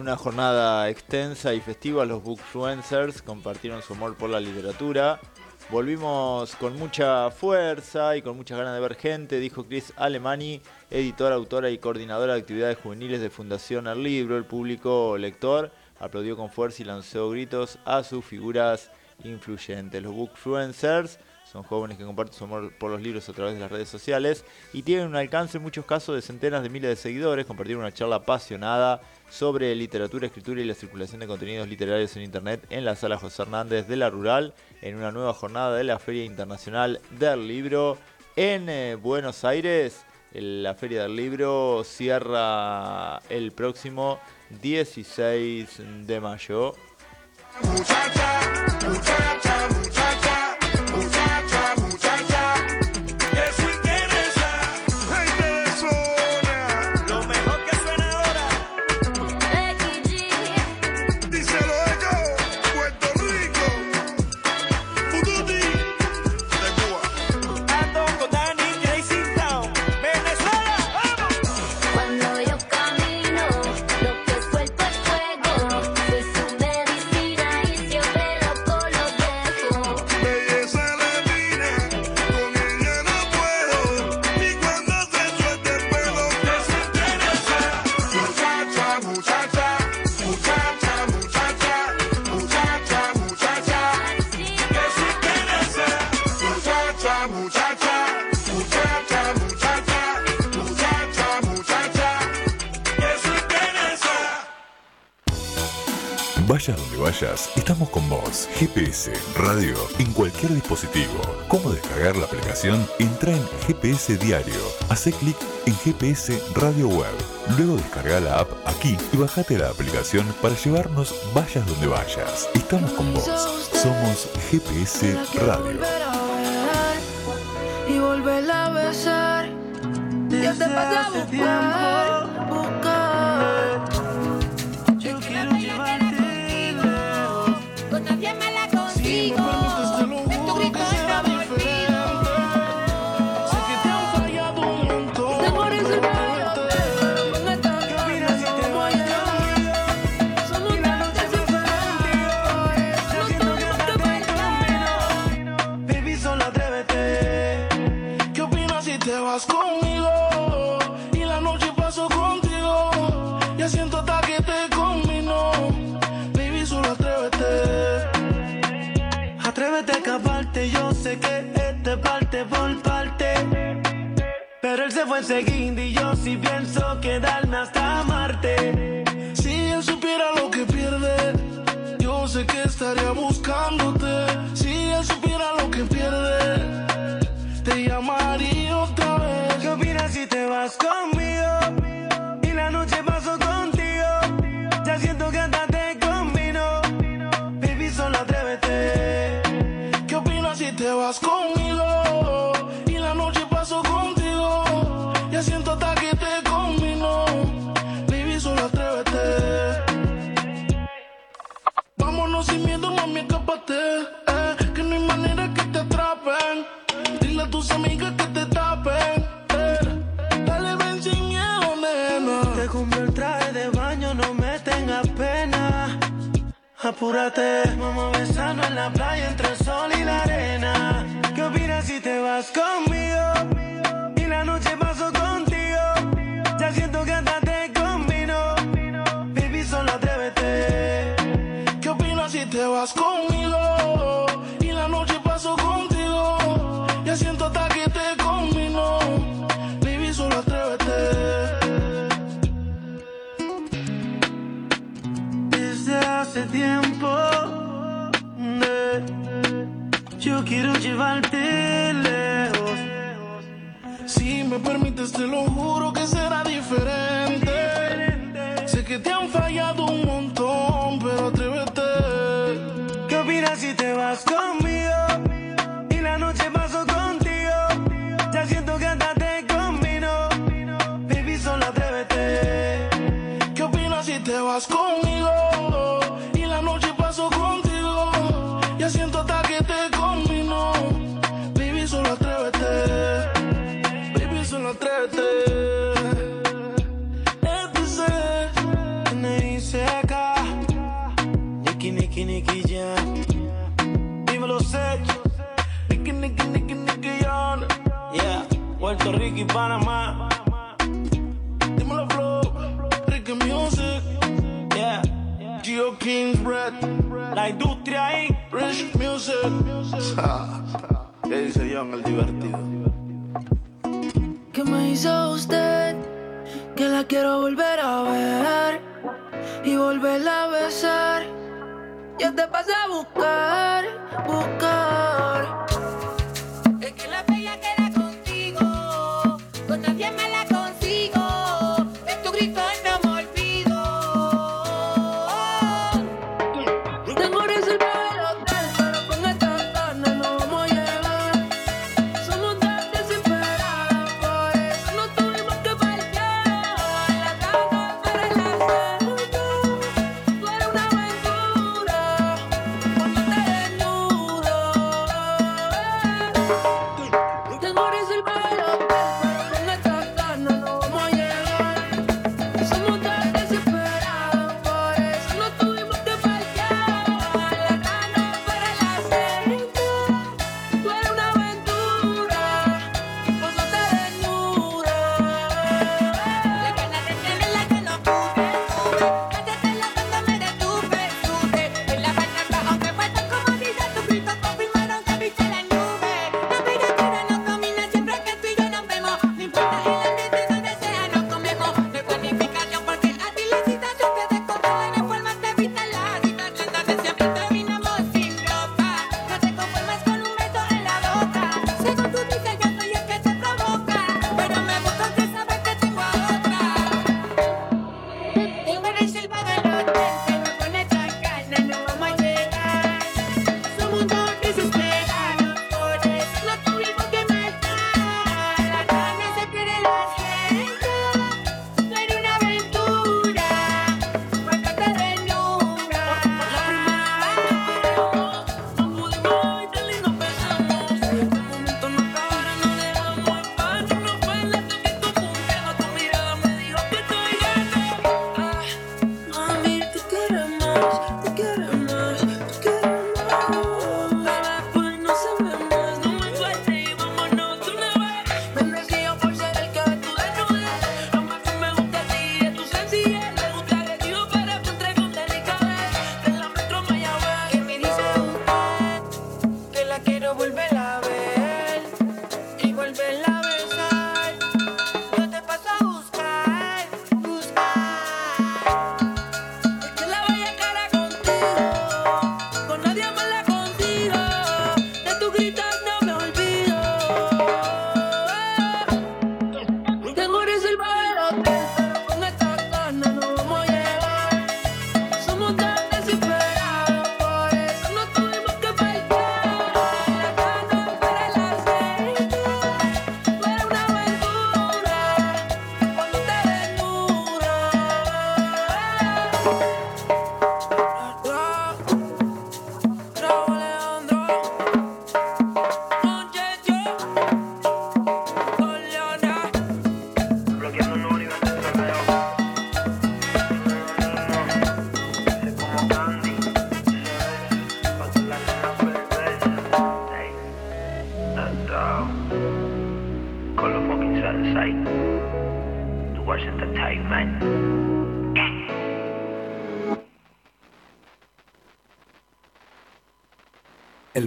Speaker 18: Una jornada extensa y festiva, los bookfluencers compartieron su amor por la literatura. Volvimos con mucha fuerza y con muchas ganas de ver gente, dijo Chris Alemani, editora, autora y coordinadora de actividades juveniles de Fundación El Libro. El público lector aplaudió con fuerza y lanzó gritos a sus figuras influyentes. Los bookfluencers son jóvenes que comparten su amor por los libros a través de las redes sociales y tienen un alcance en muchos casos de centenas de miles de seguidores. Compartieron una charla apasionada sobre literatura, escritura y la circulación de contenidos literarios en Internet en la sala José Hernández de la Rural en una nueva jornada de la Feria Internacional del Libro en eh, Buenos Aires. La Feria del Libro cierra el próximo 16 de mayo.
Speaker 5: Muchacha, muchacha,
Speaker 12: Vayas estamos con vos. GPS, radio, en cualquier dispositivo. ¿Cómo descargar la aplicación? Entra en GPS Diario. Hace clic en GPS Radio Web. Luego descarga la app aquí y bajate la aplicación para llevarnos vayas donde vayas. Estamos con vos. Somos GPS Radio.
Speaker 22: volver y volverla a besar. Yo te pasé a buscar, buscar.
Speaker 6: perseguindo y yo sí pienso quedarme hasta Marte.
Speaker 17: Si él supiera lo que pierde, yo sé que estaría
Speaker 6: buscando acércate. Vamos besando en la playa entre el sol y la arena. ¿Qué opinas si te vas conmigo? Te
Speaker 17: lo juro que será diferente. diferente. Sé que te han fallado
Speaker 6: Panamá.
Speaker 17: Dímelo flow, Ricky Music,
Speaker 6: yeah.
Speaker 17: Gio King's Red,
Speaker 6: la industria y
Speaker 17: Rich Music. ¿Qué dice John el divertido?
Speaker 22: ¿Qué me hizo usted? Que la quiero volver a ver y volverla a besar. Yo te pasé a buscar, buscar.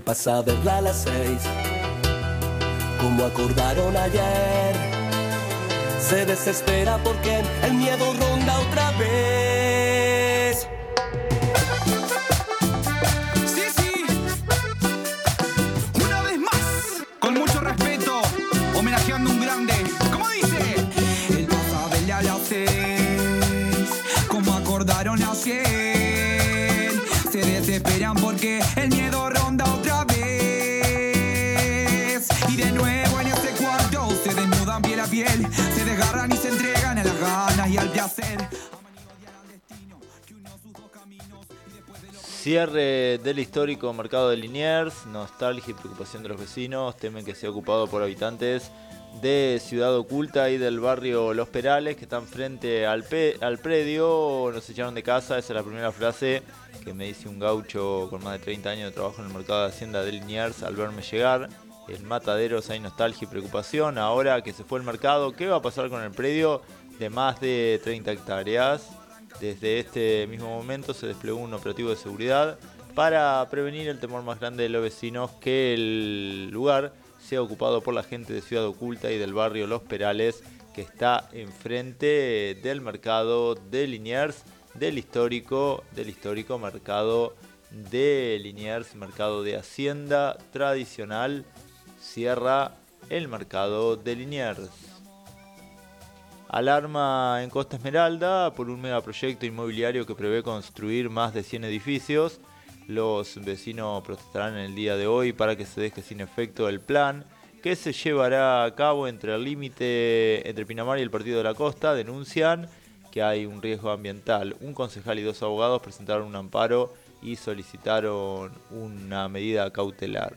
Speaker 22: El
Speaker 23: pasado es a las seis, como acordaron ayer. Se desespera porque el miedo ronda otra vez.
Speaker 18: Cierre del histórico mercado de Liniers, nostalgia y preocupación de los vecinos, temen que sea ocupado por habitantes de Ciudad Oculta y del barrio Los Perales que están frente al, al predio, nos echaron de casa, esa es la primera frase que me dice un gaucho con más de 30 años de trabajo en el mercado de Hacienda de Liniers al verme llegar. En Mataderos hay nostalgia y preocupación, ahora que se fue el mercado, ¿qué va a pasar con el predio de más de 30 hectáreas? Desde este mismo momento se desplegó un operativo de seguridad para prevenir el temor más grande de los vecinos que el lugar sea ocupado por la gente de Ciudad Oculta y del barrio Los Perales que está enfrente del mercado de Liniers, del histórico, del histórico mercado de Liniers, mercado de Hacienda tradicional, cierra el mercado de Liniers. Alarma en Costa Esmeralda por un megaproyecto inmobiliario que prevé construir más de 100 edificios. Los vecinos protestarán en el día de hoy para que se deje sin efecto el plan que se llevará a cabo entre el límite entre Pinamar y el Partido de la Costa. Denuncian que hay un riesgo ambiental. Un concejal y dos abogados presentaron un amparo y solicitaron una medida cautelar.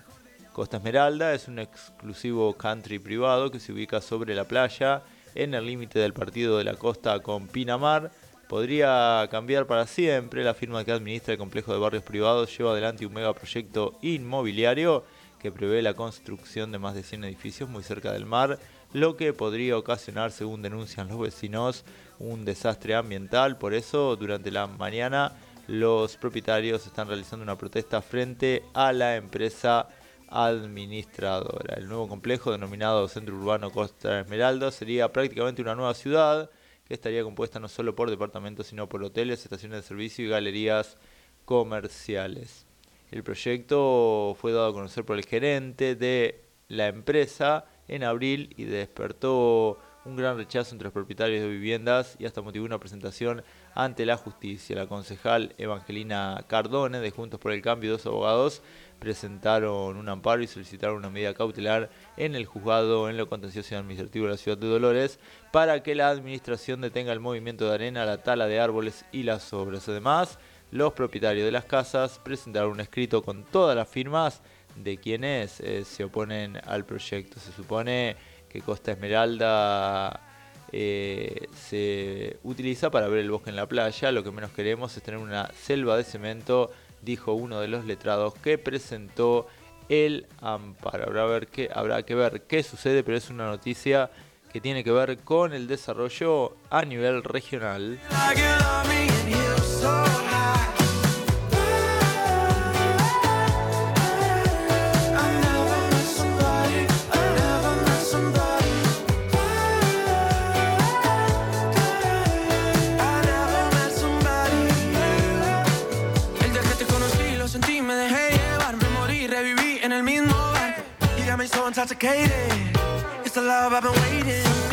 Speaker 18: Costa Esmeralda es un exclusivo country privado que se ubica sobre la playa en el límite del partido de la costa con Pinamar. Podría cambiar para siempre. La firma que administra el complejo de barrios privados lleva adelante un megaproyecto inmobiliario que prevé la construcción de más de 100 edificios muy cerca del mar, lo que podría ocasionar, según denuncian los vecinos, un desastre ambiental. Por eso, durante la mañana, los propietarios están realizando una protesta frente a la empresa administradora. El nuevo complejo, denominado Centro Urbano Costa Esmeralda, sería prácticamente una nueva ciudad que estaría compuesta no solo por departamentos, sino por hoteles, estaciones de servicio y galerías comerciales. El proyecto fue dado a conocer por el gerente de la empresa en abril y despertó un gran rechazo entre los propietarios de viviendas y hasta motivó una presentación ante la justicia. La concejal Evangelina Cardone de Juntos por el Cambio y dos abogados presentaron un amparo y solicitaron una medida cautelar en el juzgado en lo contencioso administrativo de la ciudad de Dolores para que la administración detenga el movimiento de arena, la tala de árboles y las obras. Además, los propietarios de las casas presentaron un escrito con todas las firmas de quienes eh, se oponen al proyecto. Se supone que Costa Esmeralda eh, se utiliza para ver el bosque en la playa. Lo que menos queremos es tener una selva de cemento, dijo uno de los letrados que presentó el amparo. Habrá, ver qué, habrá que ver qué sucede, pero es una noticia que tiene que ver con el desarrollo a nivel regional.
Speaker 10: Intoxicated. It's the love I've been waiting.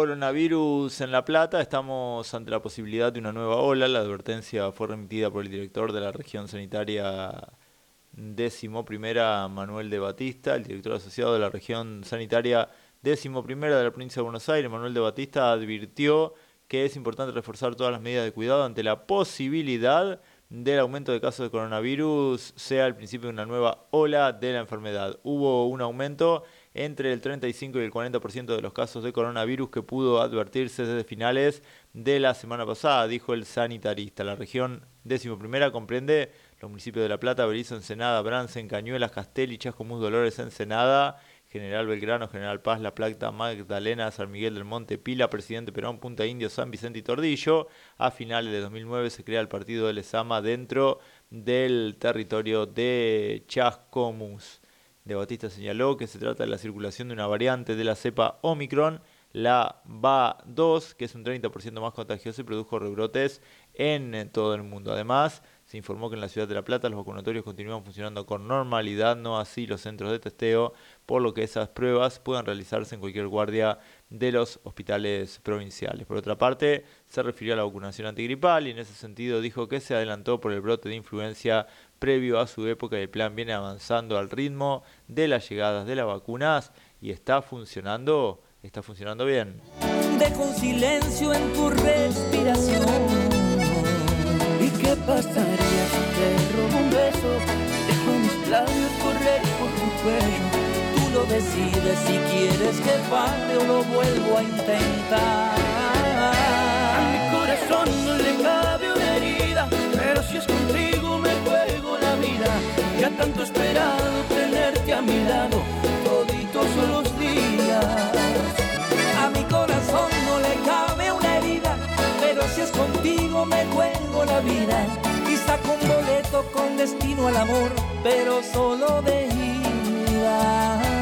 Speaker 18: Coronavirus en La Plata, estamos ante la posibilidad de una nueva ola. La advertencia fue remitida por el director de la región sanitaria décimo primera, Manuel de Batista, el director asociado de la región sanitaria décimo primera de la provincia de Buenos Aires, Manuel de Batista, advirtió que es importante reforzar todas las medidas de cuidado ante la posibilidad del aumento de casos de coronavirus sea el principio de una nueva ola de la enfermedad. Hubo un aumento entre el 35 y el 40% de los casos de coronavirus que pudo advertirse desde finales de la semana pasada, dijo el sanitarista. La región décimo primera comprende los municipios de La Plata, Berizo, Ensenada, Bransen, Cañuelas, Castel y Chascomús, Dolores, Ensenada, General Belgrano, General Paz, La Plata, Magdalena, San Miguel del Monte, Pila, Presidente Perón, Punta Indio, San Vicente y Tordillo. A finales de 2009 se crea el partido de Lesama dentro del territorio de Chascomús. De Batista señaló que se trata de la circulación de una variante de la cepa Omicron, la BA2, que es un 30% más contagiosa y produjo rebrotes en todo el mundo. Además, se informó que en la ciudad de La Plata los vacunatorios continúan funcionando con normalidad, no así los centros de testeo, por lo que esas pruebas puedan realizarse en cualquier guardia de los hospitales provinciales. Por otra parte, se refirió a la vacunación antigripal y en ese sentido dijo que se adelantó por el brote de influencia previo a su época el plan viene avanzando al ritmo de las llegadas de las vacunas y está funcionando, está funcionando bien.
Speaker 24: Dejo un silencio en tu respiración. ¿Y qué pasaría si te robo un beso? Dejo mis labios correr por tu cuello. Tú lo decides si quieres que pare o lo vuelvo a intentar. A mi corazón no le cabe una herida, pero si es contigo tanto esperado tenerte a mi lado, toditos los días. A mi corazón no le cabe una herida, pero si es contigo me juego la vida. Y saco un boleto con destino al amor, pero solo de ida.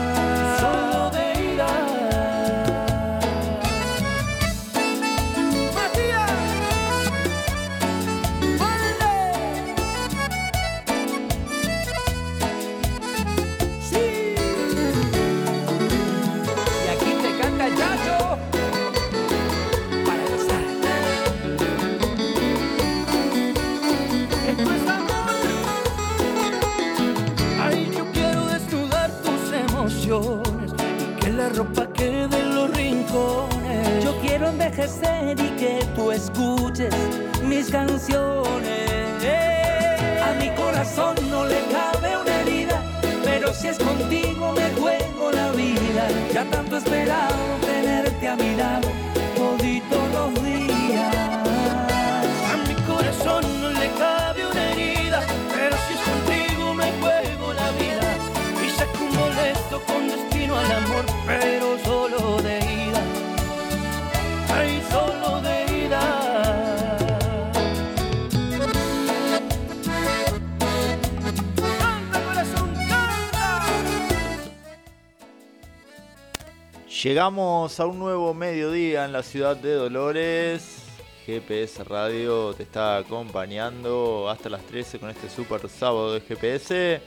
Speaker 18: Llegamos a un nuevo mediodía en la ciudad de Dolores. GPS Radio te está acompañando hasta las 13 con este super sábado de GPS.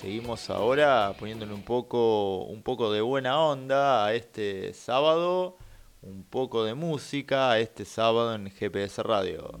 Speaker 18: Seguimos ahora poniéndole un poco, un poco de buena onda a este sábado, un poco de música a este sábado en GPS Radio.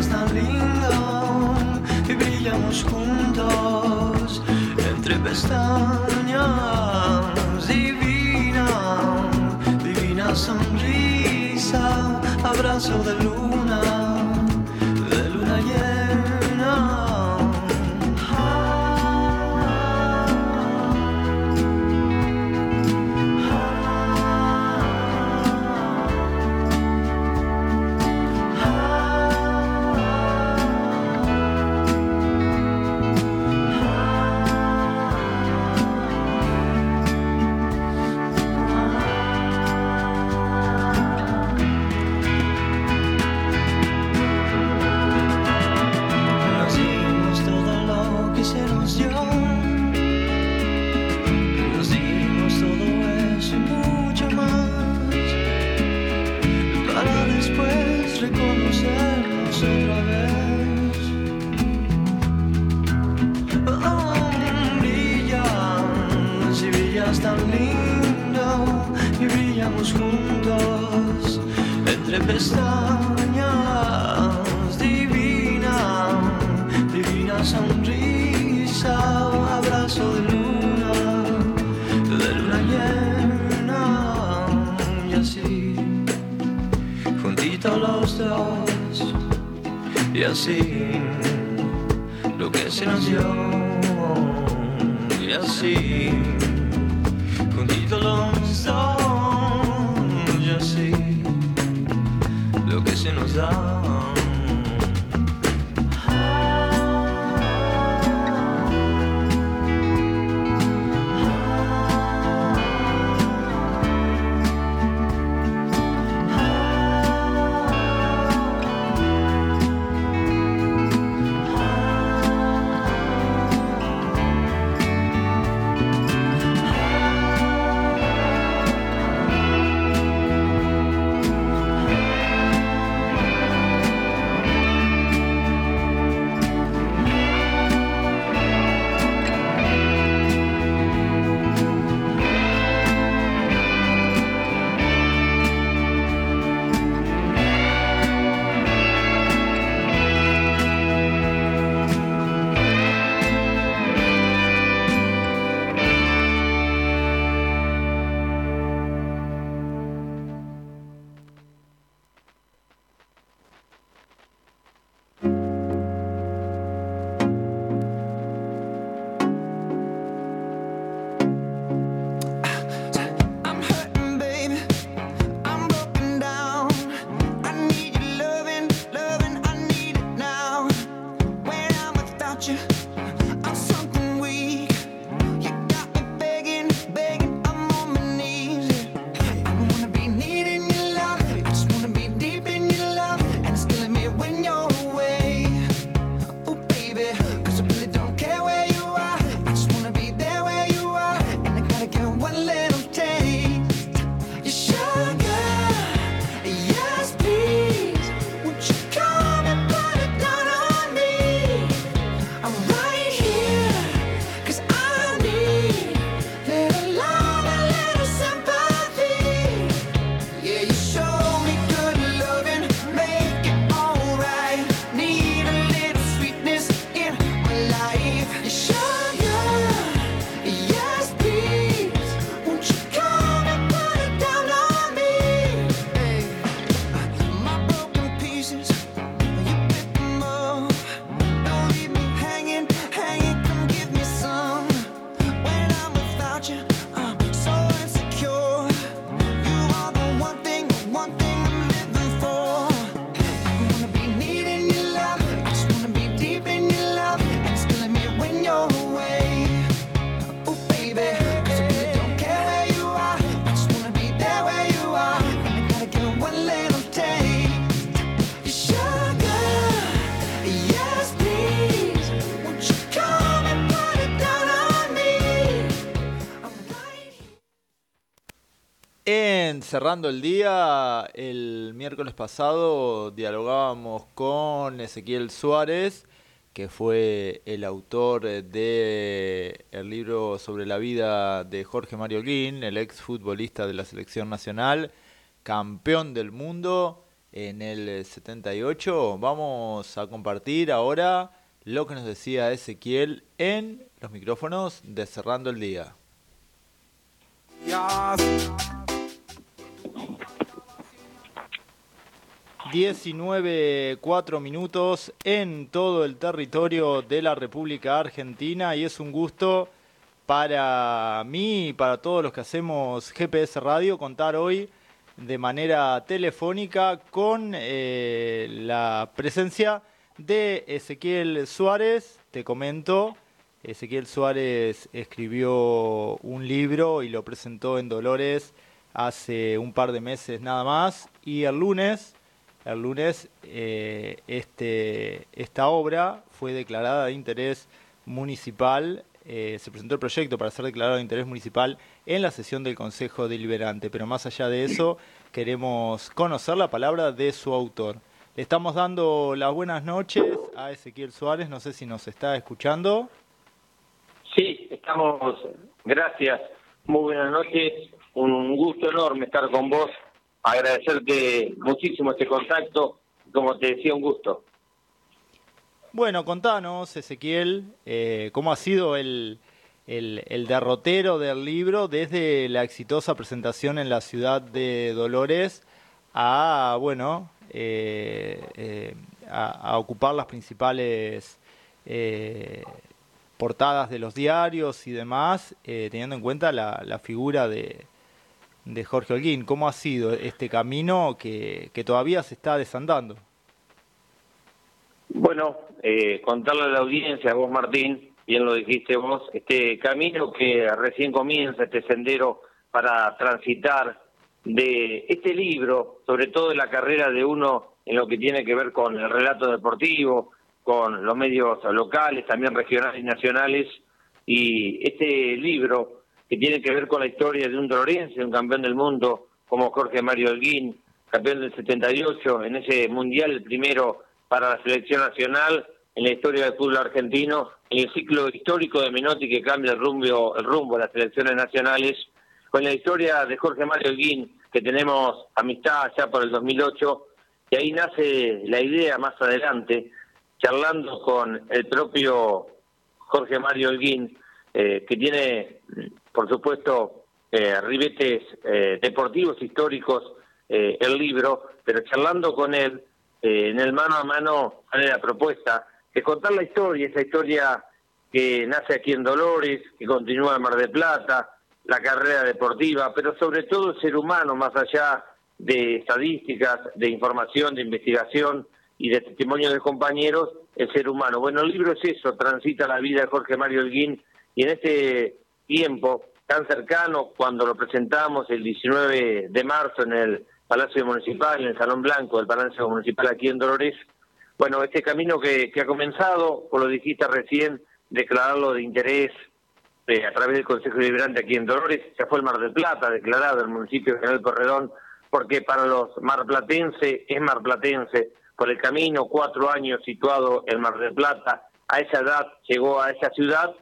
Speaker 13: Brillas tan lindo. Y brillamos juntos entre pestañas. Divina, divina sonrisa.
Speaker 16: abrazo de luna, de luna llena.
Speaker 18: Cerrando el Día, el miércoles pasado dialogábamos con Ezequiel Suárez, que fue el autor de el libro sobre la vida de Jorge Mario Guin, el ex futbolista de la selección nacional, campeón del mundo en el 78. Vamos a compartir ahora lo que nos decía Ezequiel en los micrófonos de Cerrando el Día. 19, 4 minutos en todo el territorio de la República Argentina y es un gusto para mí y para todos los que hacemos GPS Radio contar hoy de manera telefónica con eh, la presencia de Ezequiel Suárez. Te comento, Ezequiel Suárez escribió un libro y lo presentó en Dolores hace un par de meses nada más y el lunes el lunes eh, este, esta obra fue declarada de interés municipal, eh, se presentó el proyecto para ser declarado de interés municipal en la sesión del Consejo Deliberante, pero más allá de eso queremos conocer la palabra de su autor. Le estamos dando las buenas noches a Ezequiel Suárez, no sé si nos está escuchando.
Speaker 25: Sí, estamos, gracias, muy buenas noches, un gusto enorme estar con vos agradecerte muchísimo este contacto. Como te decía, un gusto.
Speaker 18: Bueno, contanos, Ezequiel, eh, cómo ha sido el, el, derrotero del libro desde la exitosa presentación en la ciudad de Dolores a, bueno, eh, eh, a, a, ocupar las principales portadas de los diarios y demás, teniendo en cuenta la, la figura de, de Jorge Holguín. ¿Cómo ha sido este camino que, que todavía se está desandando?
Speaker 25: Bueno, eh, contarle a la audiencia, vos Martín, bien lo dijiste vos, este camino que recién comienza, este sendero para transitar de este libro, sobre todo de la carrera de uno en lo que tiene que ver con el relato deportivo, con los medios locales, también regionales y nacionales, y este libro que tiene que ver con la historia de un dolorense, un campeón del mundo como Jorge Mario Holguín, campeón del 78, en ese mundial, el primero para la selección nacional en la historia del fútbol argentino, en el ciclo histórico de Menotti que cambia el rumbo, el rumbo de las selecciones nacionales, con la historia de Jorge Mario Holguín, que tenemos amistad ya por el 2008, y ahí nace la idea más adelante, charlando con el propio Jorge Mario Holguín, eh, que tiene por supuesto, eh, ribetes eh, deportivos históricos, eh, el libro, pero charlando con él, eh, en el mano a mano, sale la propuesta de contar la historia, esa historia que nace aquí en Dolores, que continúa en Mar del Plata, la carrera deportiva, pero sobre todo el ser humano, más allá de estadísticas, de información, de investigación y de testimonio de compañeros, el ser humano. Bueno, el libro es eso, transita la vida de Jorge Mario Elguín y en este tiempo tan cercano cuando lo presentamos el 19 de marzo en el Palacio Municipal, en el Salón Blanco del Palacio Municipal aquí en Dolores. Bueno, este camino que, ha comenzado, como lo dijiste recién, declararlo de interés eh, a través del Consejo Deliberante aquí en Dolores, ya fue el Mar del Plata, declarado el municipio de General Corredón, porque para los marplatenses es marplatense, por el camino, cuatro años situado el Mar del Plata, a esa edad llegó a esa ciudad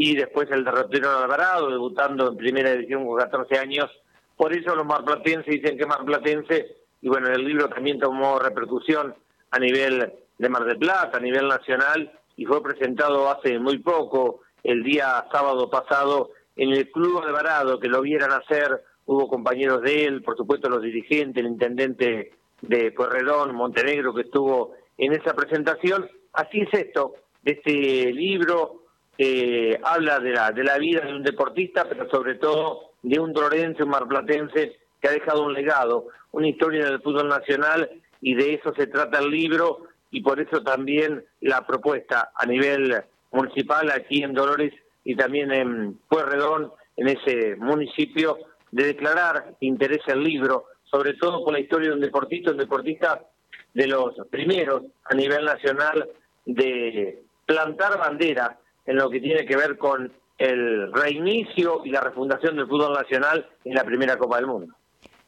Speaker 25: y después el derrotero Alvarado, debutando en primera división con 14 años. Por eso los marplatenses dicen que marplatense, y bueno, el libro también tomó repercusión a nivel de Mar del Plata, a nivel nacional, y fue presentado hace muy poco, el día sábado pasado, en el Club Alvarado, que lo vieran hacer, hubo compañeros de él, por supuesto los dirigentes, el intendente de Pueyrredón, Montenegro, que estuvo en esa presentación. Así es esto, de este libro, eh, habla de la, de la vida de un deportista, pero sobre todo de un dolorense, un marplatense que ha dejado un legado, una historia del fútbol nacional y de eso se trata el libro y por eso también la propuesta a nivel municipal aquí en Dolores y también en Pueyrredón, en ese municipio, de declarar interés el libro, sobre todo por la historia de un deportista, un deportista de los primeros a nivel nacional de plantar bandera en lo que tiene que ver con el reinicio y la refundación del fútbol nacional en la primera Copa del Mundo.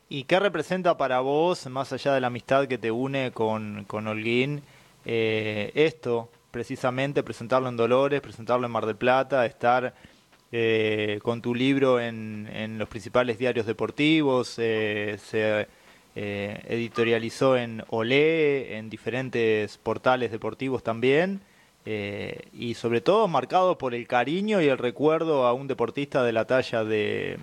Speaker 18: ¿Y qué representa para vos, más allá de la amistad que te une con, con Holguín, eh, esto, precisamente presentarlo en Dolores, presentarlo en Mar del Plata, estar eh, con tu libro en, en, los principales diarios deportivos, eh, se eh, editorializó en Olé, en diferentes portales deportivos también, eh, y sobre todo marcado por el cariño y el recuerdo a un deportista de la talla de,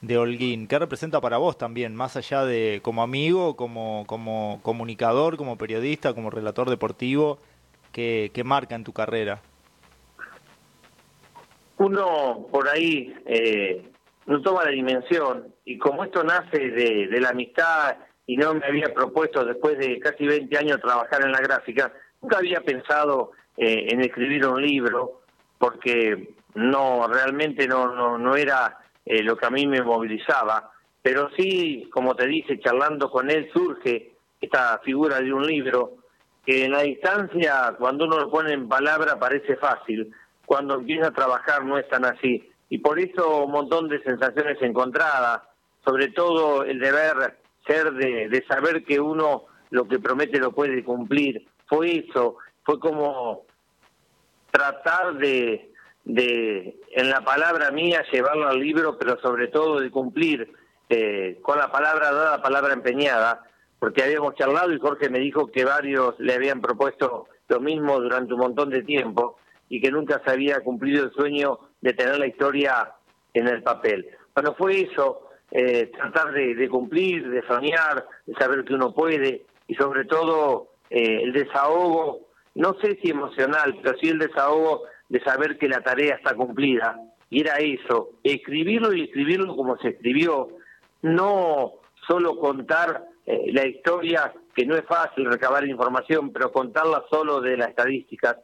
Speaker 18: de Holguín? ¿Qué representa para vos también, más allá de como amigo, como, como comunicador, como periodista, como relator deportivo, que, que marca en tu carrera?
Speaker 25: Uno por ahí eh, no toma la dimensión y como esto nace de, la amistad y no me había propuesto después de casi 20 años trabajar en la gráfica, nunca había pensado eh, en escribir un libro porque no realmente no no, no era eh, lo que a mí me movilizaba, pero sí, como te dije, charlando con él surge esta figura de un libro que en la distancia, cuando uno lo pone en palabra, parece fácil, cuando empieza a trabajar no es tan así. Y por eso un montón de sensaciones encontradas, sobre todo el deber ser de, de saber que uno lo que promete lo puede cumplir. Fue eso, fue como tratar de, de, en la palabra mía, llevarlo al libro, pero sobre todo de cumplir eh, con la palabra dada, palabra empeñada, porque habíamos charlado y Jorge me dijo que varios le habían propuesto lo mismo durante un montón de tiempo y que nunca se había cumplido el sueño de tener la historia en el papel. Bueno, fue eso, eh, tratar de, cumplir, de soñar, de saber que uno puede y sobre todo eh, el desahogo, no sé si emocional, pero sí el desahogo de saber que la tarea está cumplida. Y era eso, escribirlo y escribirlo como se escribió, no solo contar eh, la historia, que no es fácil recabar información, pero contarla solo de las estadísticas,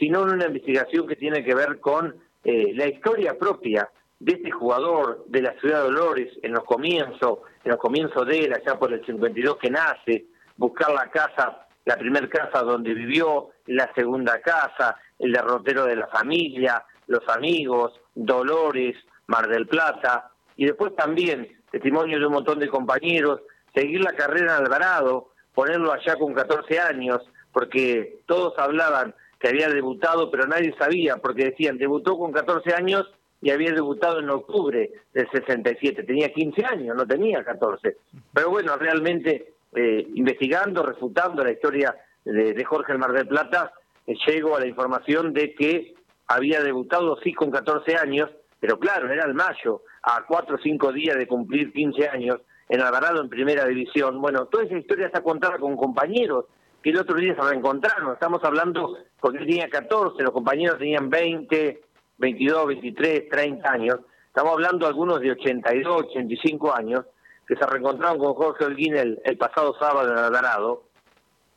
Speaker 25: sino en una investigación que tiene que ver con eh, la historia propia de este jugador de la ciudad de Dolores en los comienzos, en los comienzos de él, allá por el 52 que nace, buscar la casa, la primera casa donde vivió, la segunda casa, el derrotero de la familia, los amigos, Dolores, Mar del Plata, y después también testimonio de un montón de compañeros, seguir la carrera en Alvarado, ponerlo allá con 14 años, porque todos hablaban que había debutado, pero nadie sabía, porque decían, debutó con 14 años y había debutado en octubre del 67, tenía 15 años, no tenía 14. Pero bueno, realmente eh, investigando, refutando la historia de, Jorge el Mar del Plata, eh, llego a la información de que había debutado sí con 14 años, pero claro, era el mayo, a 4 o 5 días de cumplir 15 años, en Alvarado en primera división. Bueno, toda esa historia está contada con compañeros que el otro día se reencontraron. Estamos hablando, porque él tenía 14, los compañeros tenían 20, 22, 23, 30 años. Estamos hablando algunos de 82, 85 años, que se reencontraron con Jorge Holguín el, pasado sábado en Alvarado.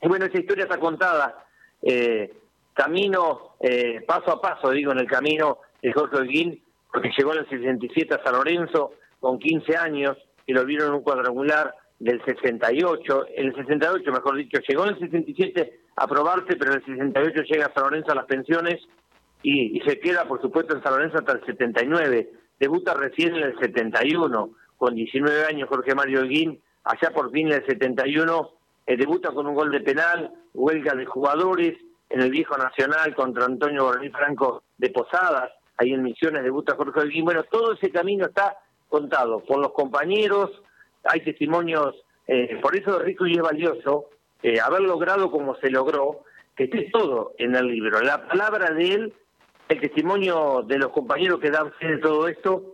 Speaker 25: Y bueno, esa historia está contada eh, camino, eh, paso a paso, digo, en el camino de Jorge Holguín, porque llegó en el 67 a San Lorenzo con 15 años y lo vieron en un cuadrangular del 68, en el 68 mejor dicho, llegó en el 67 a probarse, pero en el 68 llega a San Lorenzo a las pensiones y se queda, por supuesto, en San Lorenzo hasta el 79. Debuta recién en el 71, con 19 años Jorge Mario Holguín, allá por fin en el 71, eh, debuta con un gol de penal, huelga de jugadores, en el viejo Nacional contra Antonio Borrell Franco de Posadas, ahí en Misiones debuta Jorge Holguín. Bueno, todo ese camino está contado por los compañeros, hay testimonios, eh, por eso es rico y es valioso eh, haber logrado como se logró, que esté todo en el libro, la palabra de él, el testimonio de los compañeros que dan fe de todo esto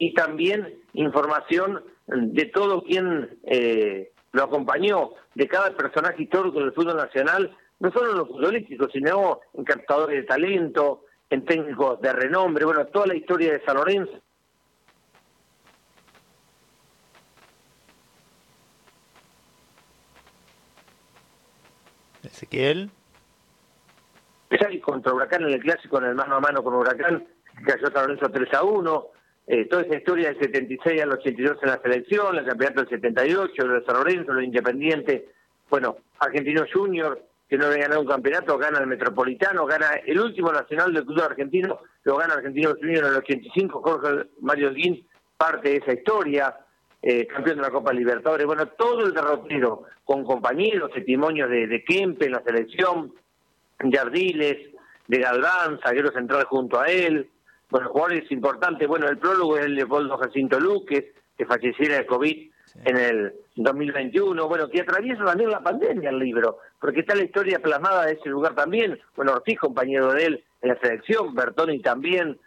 Speaker 25: y también información de todo quien eh, lo acompañó, de cada personaje histórico del fútbol nacional, no solo en los futbolísticos, sino en captadores de talento, en técnicos de renombre, bueno, toda la historia de San Lorenzo.
Speaker 18: Ezequiel.
Speaker 25: contra Huracán en el clásico, en el mano a mano con Huracán, cayó San Lorenzo 3 a 1. Eh, toda esa historia del 76 al 82 en la selección, el campeonato del 78, lo de San Lorenzo, lo de Independiente. Bueno, Argentino Junior, que no había ganado un campeonato, gana el Metropolitano, gana el último nacional del club argentino, lo gana Argentino Junior en el 85, Jorge Mario Guín, parte de esa historia, eh, campeón de la Copa Libertadores, bueno, todo el derrotero, con compañeros, testimonios de, de Kempe en la selección, de Ardiles, de Galván, zaguero central junto a él, bueno, jugadores importantes, bueno, el prólogo es el Leopoldo Jacinto Luques, que falleciera de COVID en el 2021, bueno, que atraviesa también la pandemia el libro, porque está la historia plasmada de ese lugar también, bueno, Ortiz, compañero de él en la selección, Bertoni también,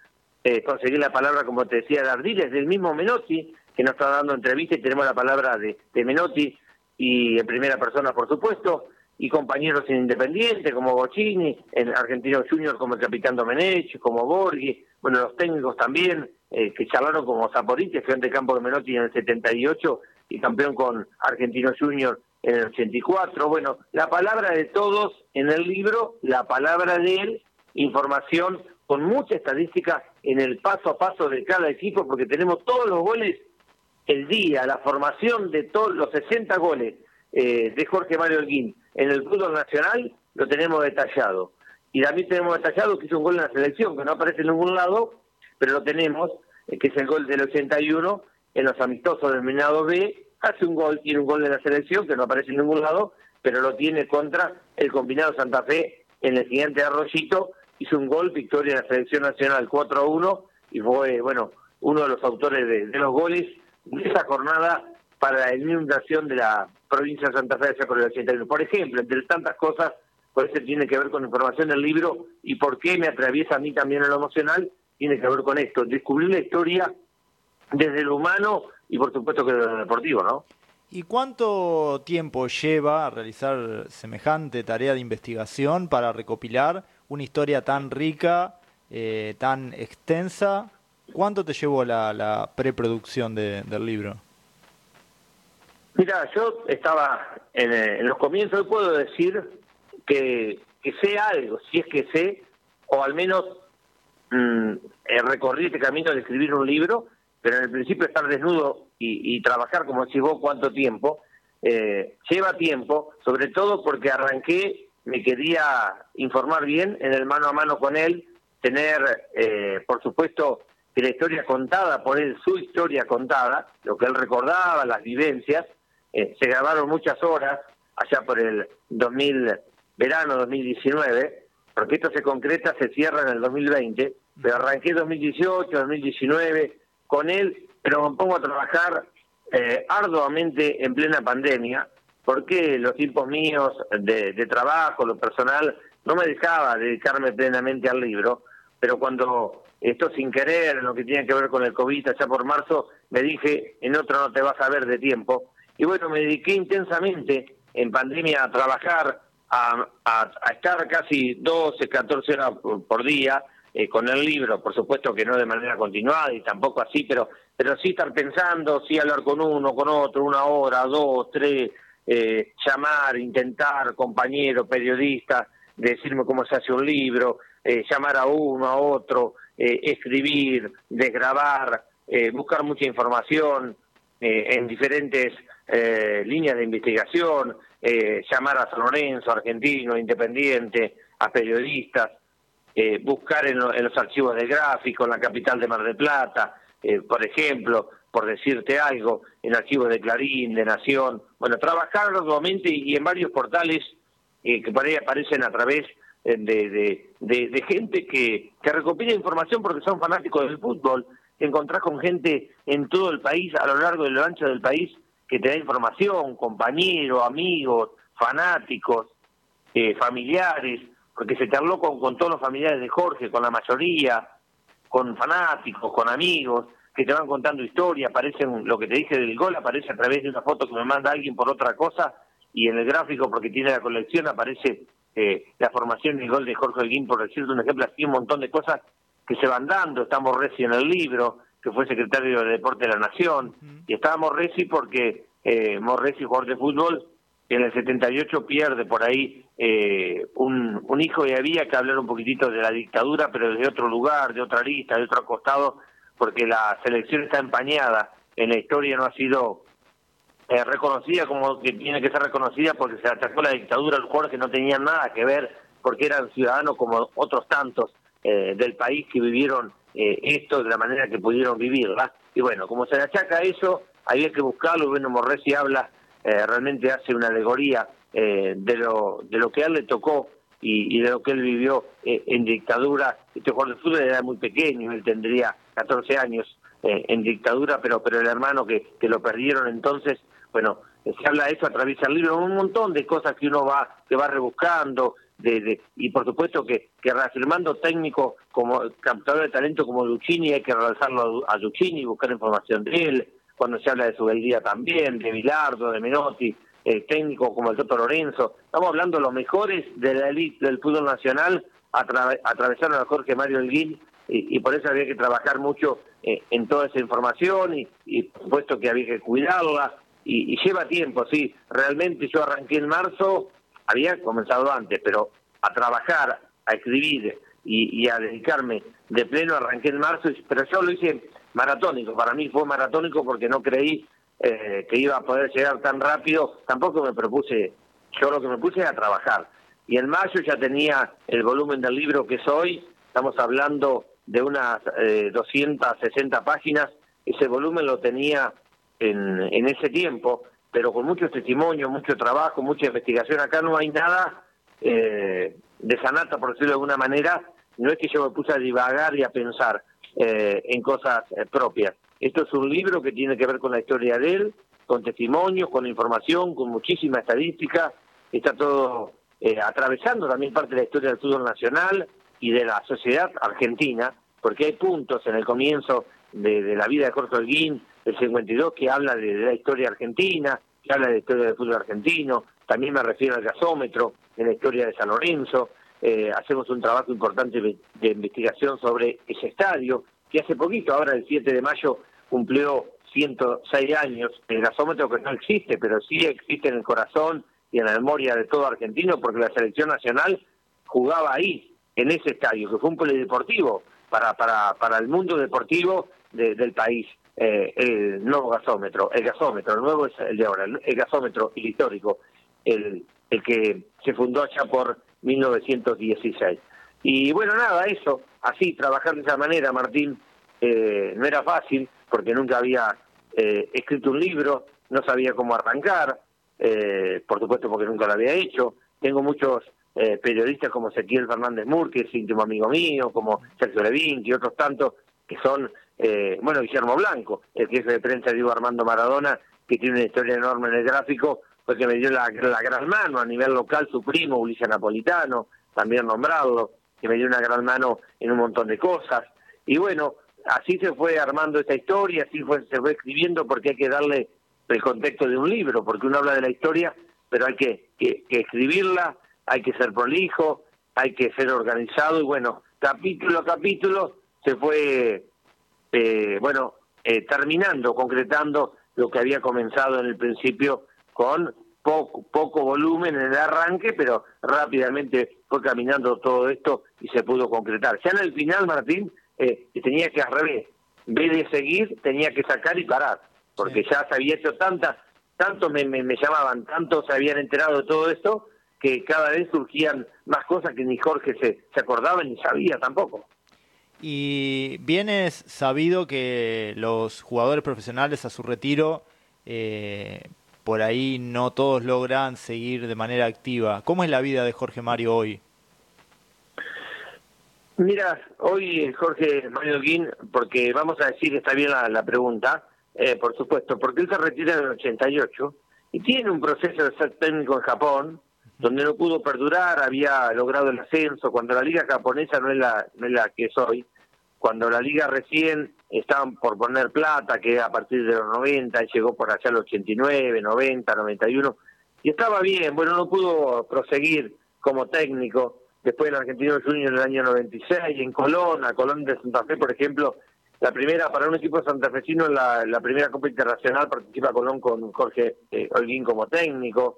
Speaker 25: eh, conseguir la palabra, como te decía, de Ardiles, del mismo Menotti, que nos está dando entrevista y tenemos la palabra de, de Menotti y en primera persona, por supuesto, y compañeros en Independiente como Bocini, en Argentino Junior como el capitán Domenech, como Borghi, bueno, los técnicos también, eh, que charlaron como Zaporiti, frente de campo de Menotti en el 78 y campeón con Argentino Junior en el 84. Bueno, la palabra de todos en el libro, la palabra de él, información con mucha estadística en el paso a paso de cada equipo, porque tenemos todos los goles el día, la formación de todos los 60 goles eh, de Jorge Mario Holguín en el fútbol nacional, lo tenemos detallado. Y también tenemos detallado que hizo un gol en la selección, que no aparece en ningún lado, pero lo tenemos, eh, que es el gol del 81 en los amistosos del Minado B, hace un gol, tiene un gol de la selección que no aparece en ningún lado, pero lo tiene contra el combinado Santa Fe en el siguiente Arroyito, hizo un gol, victoria en la selección nacional 4 a 1 y fue, bueno, uno de los autores de, los goles de esa jornada para la inundación de la provincia de Santa Fe de por el 81. Por ejemplo, entre tantas cosas, por eso tiene que ver con información del libro y por qué me atraviesa a mí también en lo emocional, tiene que ver con esto, descubrir la historia desde lo humano y por supuesto que desde lo deportivo, ¿no?
Speaker 18: ¿Y cuánto tiempo lleva a realizar semejante tarea de investigación para recopilar una historia tan rica, eh, tan extensa? ¿Cuánto te llevó la, la preproducción de- del libro?
Speaker 25: Mira, yo estaba en, eh, en los comienzos, puedo decir que, que sé algo, si es que sé, o al menos mm, eh, recorrí este camino de escribir un libro, pero en el principio estar desnudo y, trabajar, como decís vos, cuánto tiempo, eh, lleva tiempo, sobre todo porque arranqué, me quería informar bien en el mano a mano con él, tener, eh, por supuesto, que la historia contada por él, su historia contada, lo que él recordaba, las vivencias, eh, se grabaron muchas horas allá por el 2000, verano 2019, porque esto se concreta, se cierra en el 2020, pero arranqué 2018, 2019 con él, pero me pongo a trabajar eh, arduamente en plena pandemia, porque los tiempos míos de, trabajo, lo personal, no me dejaba dedicarme plenamente al libro, pero cuando esto sin querer, lo que tiene que ver con el COVID, allá por marzo, me dije, en otro no te vas a ver de tiempo. Y bueno, me dediqué intensamente en pandemia a trabajar, a, a- estar casi 12, 14 horas por, día eh, con el libro, por supuesto que no de manera continuada y tampoco así, pero, pero sí estar pensando, sí hablar con uno, con otro, una hora, dos, tres, eh, llamar, intentar, compañero, periodista, decirme cómo se hace un libro, eh, llamar a uno, a otro, escribir, desgrabar, buscar mucha información en diferentes líneas de investigación, eh, llamar a San Lorenzo, Argentino, Independiente, a periodistas, eh, buscar en, lo- en los archivos del gráfico, en la capital de Mar del Plata, eh, por ejemplo, por decirte algo, en archivos de Clarín, de Nación, bueno, trabajar arduamente y, en varios portales eh, que por ahí aparecen a través eh, de, de, de- de gente que, recopila información porque son fanáticos del fútbol, encontrás con gente en todo el país, a lo largo y lo ancho del país, que te da información, compañeros, amigos, fanáticos, eh, familiares, porque se te habló con, con todos los familiares de Jorge, con la mayoría, con fanáticos, con amigos, que te van contando historias, aparecen, lo que te dije del gol aparece a través de una foto que me manda alguien por otra cosa, y en el gráfico, porque tiene la colección, aparece eh, la formación y el gol de Jorge Holguín, por decirte un ejemplo, así un montón de cosas que se van dando, está Morresi en el libro, que fue secretario de Deporte de la Nación, y estaba Morresi porque eh, Morresi, jugador de fútbol, en el 78 pierde por ahí eh, un, un hijo y había que hablar un poquitito de la dictadura, pero desde otro lugar, de otra lista, de otro costado, porque la selección está empañada, en la historia no ha sido eh, reconocida como que tiene que ser reconocida porque se atacó la dictadura a los jugadores que no tenían nada que ver, porque eran ciudadanos como otros tantos eh, del país que vivieron eh, esto de la manera que pudieron vivirla. Y bueno, como se le achaca eso, había que buscarlo, bueno, Morresi habla, eh, realmente hace una alegoría eh, de, lo, de lo que a él le tocó y, y de lo que él vivió eh, en dictadura. Este jugador de fútbol era muy pequeño, él tendría 14 años eh, en dictadura, pero pero el hermano que, que lo perdieron entonces, bueno, se habla de eso a través del libro, un montón de cosas que uno va que va rebuscando, de, de- y por supuesto que, que reafirmando técnicos como captador de talento como Luchini, hay que realzarlo a, a Luchini, buscar información de él, cuando se habla de Subeldía también, de Bilardo, de Menotti, eh, técnicos como el Toto Lorenzo. Estamos hablando de los mejores de la elite del fútbol nacional, atra- atravesaron a Jorge Mario Elguín y, y por eso había que trabajar mucho eh, en toda esa información y, y por supuesto que había que cuidarla y, y lleva tiempo, sí. Realmente yo arranqué en marzo, había comenzado antes, pero a trabajar, a escribir y, a dedicarme de pleno arranqué en marzo, pero yo lo hice maratónico, para mí fue maratónico porque no creí eh, que iba a poder llegar tan rápido, tampoco me propuse, yo lo que me puse es a trabajar. Y en mayo ya tenía el volumen del libro que soy, estamos hablando de unas eh, 260 páginas, ese volumen lo tenía en, en ese tiempo, pero con mucho testimonio, mucho trabajo, mucha investigación. Acá no hay nada eh, de sanata, por decirlo de alguna manera. No es que yo me puse a divagar y a pensar eh, en cosas eh, propias. Esto es un libro que tiene que ver con la historia de él, con testimonios, con información, con muchísima estadística. Está todo eh, atravesando también parte de la historia del fútbol nacional y de la sociedad argentina, porque hay puntos en el comienzo de, la vida de Jorge Holguín, del 52, que habla de, la historia argentina, que habla de la historia del fútbol argentino, también me refiero al gasómetro, de la historia de San Lorenzo, eh, hacemos un trabajo importante de, investigación sobre ese estadio, que hace poquito, ahora el 7 de mayo, cumplió 106 años, el gasómetro que no existe, pero sí existe en el corazón y en la memoria de todo argentino, porque la selección nacional jugaba ahí, en ese estadio, que fue un polideportivo para, para, para el mundo deportivo de- del país. Eh, el nuevo gasómetro, el gasómetro, el nuevo es el de ahora, el, gasómetro, histórico, el, el que se fundó allá por 1916. Y bueno, nada, eso, así, trabajar de esa manera, Martín, eh, no era fácil, porque nunca había eh, escrito un libro, no sabía cómo arrancar, eh, por supuesto porque nunca lo había hecho. Tengo muchos eh, periodistas como Ezequiel Fernández Mur, que es íntimo amigo mío, como Sergio Levín y otros tantos que son, eh, bueno, Guillermo Blanco, el jefe de prensa de Diego Armando Maradona, que tiene una historia enorme en el gráfico, fue que me dio la, la gran mano a nivel local, su primo, Ulises Napolitano, también nombrado, que me dio una gran mano en un montón de cosas. Y bueno, así se fue armando esta historia, así fue, se fue escribiendo, porque hay que darle el contexto de un libro, porque uno habla de la historia, pero hay que, que, que escribirla, hay que ser prolijo, hay que ser organizado, y bueno, capítulo a capítulo se fue, eh, bueno, eh, terminando, concretando lo que había comenzado en el principio con poco, poco volumen en el arranque, pero rápidamente fue caminando todo esto y se pudo concretar. Ya en el final, Martín, eh, tenía que al revés, en vez de seguir, tenía que sacar y parar, porque ya se había hecho tantas, tanto me, me, me llamaban, tanto se habían enterado de todo esto, que cada vez surgían más cosas que ni Jorge se, se acordaba ni sabía tampoco.
Speaker 18: Y bien es sabido que los jugadores profesionales a su retiro, eh, por ahí no todos logran seguir de manera activa. ¿Cómo es la vida de Jorge Mario hoy?
Speaker 25: Mira, hoy Jorge Mario Guín, porque vamos a decir, está bien la, la pregunta, eh, por supuesto, porque él se retira en el 88 y tiene un proceso de ser técnico en Japón, donde no pudo perdurar, había logrado el ascenso, cuando la liga japonesa no es la, no es la que es hoy, cuando la liga recién estaban por poner plata, que a partir de los 90, él llegó por allá los 89, 90, 91, y estaba bien, bueno, no pudo proseguir como técnico, después en Argentino Junior en el año 96, en Colón, a Colón de Santa Fe, por ejemplo, la primera, para un equipo santafesino, la, la primera Copa Internacional participa Colón con Jorge eh, Holguín como técnico,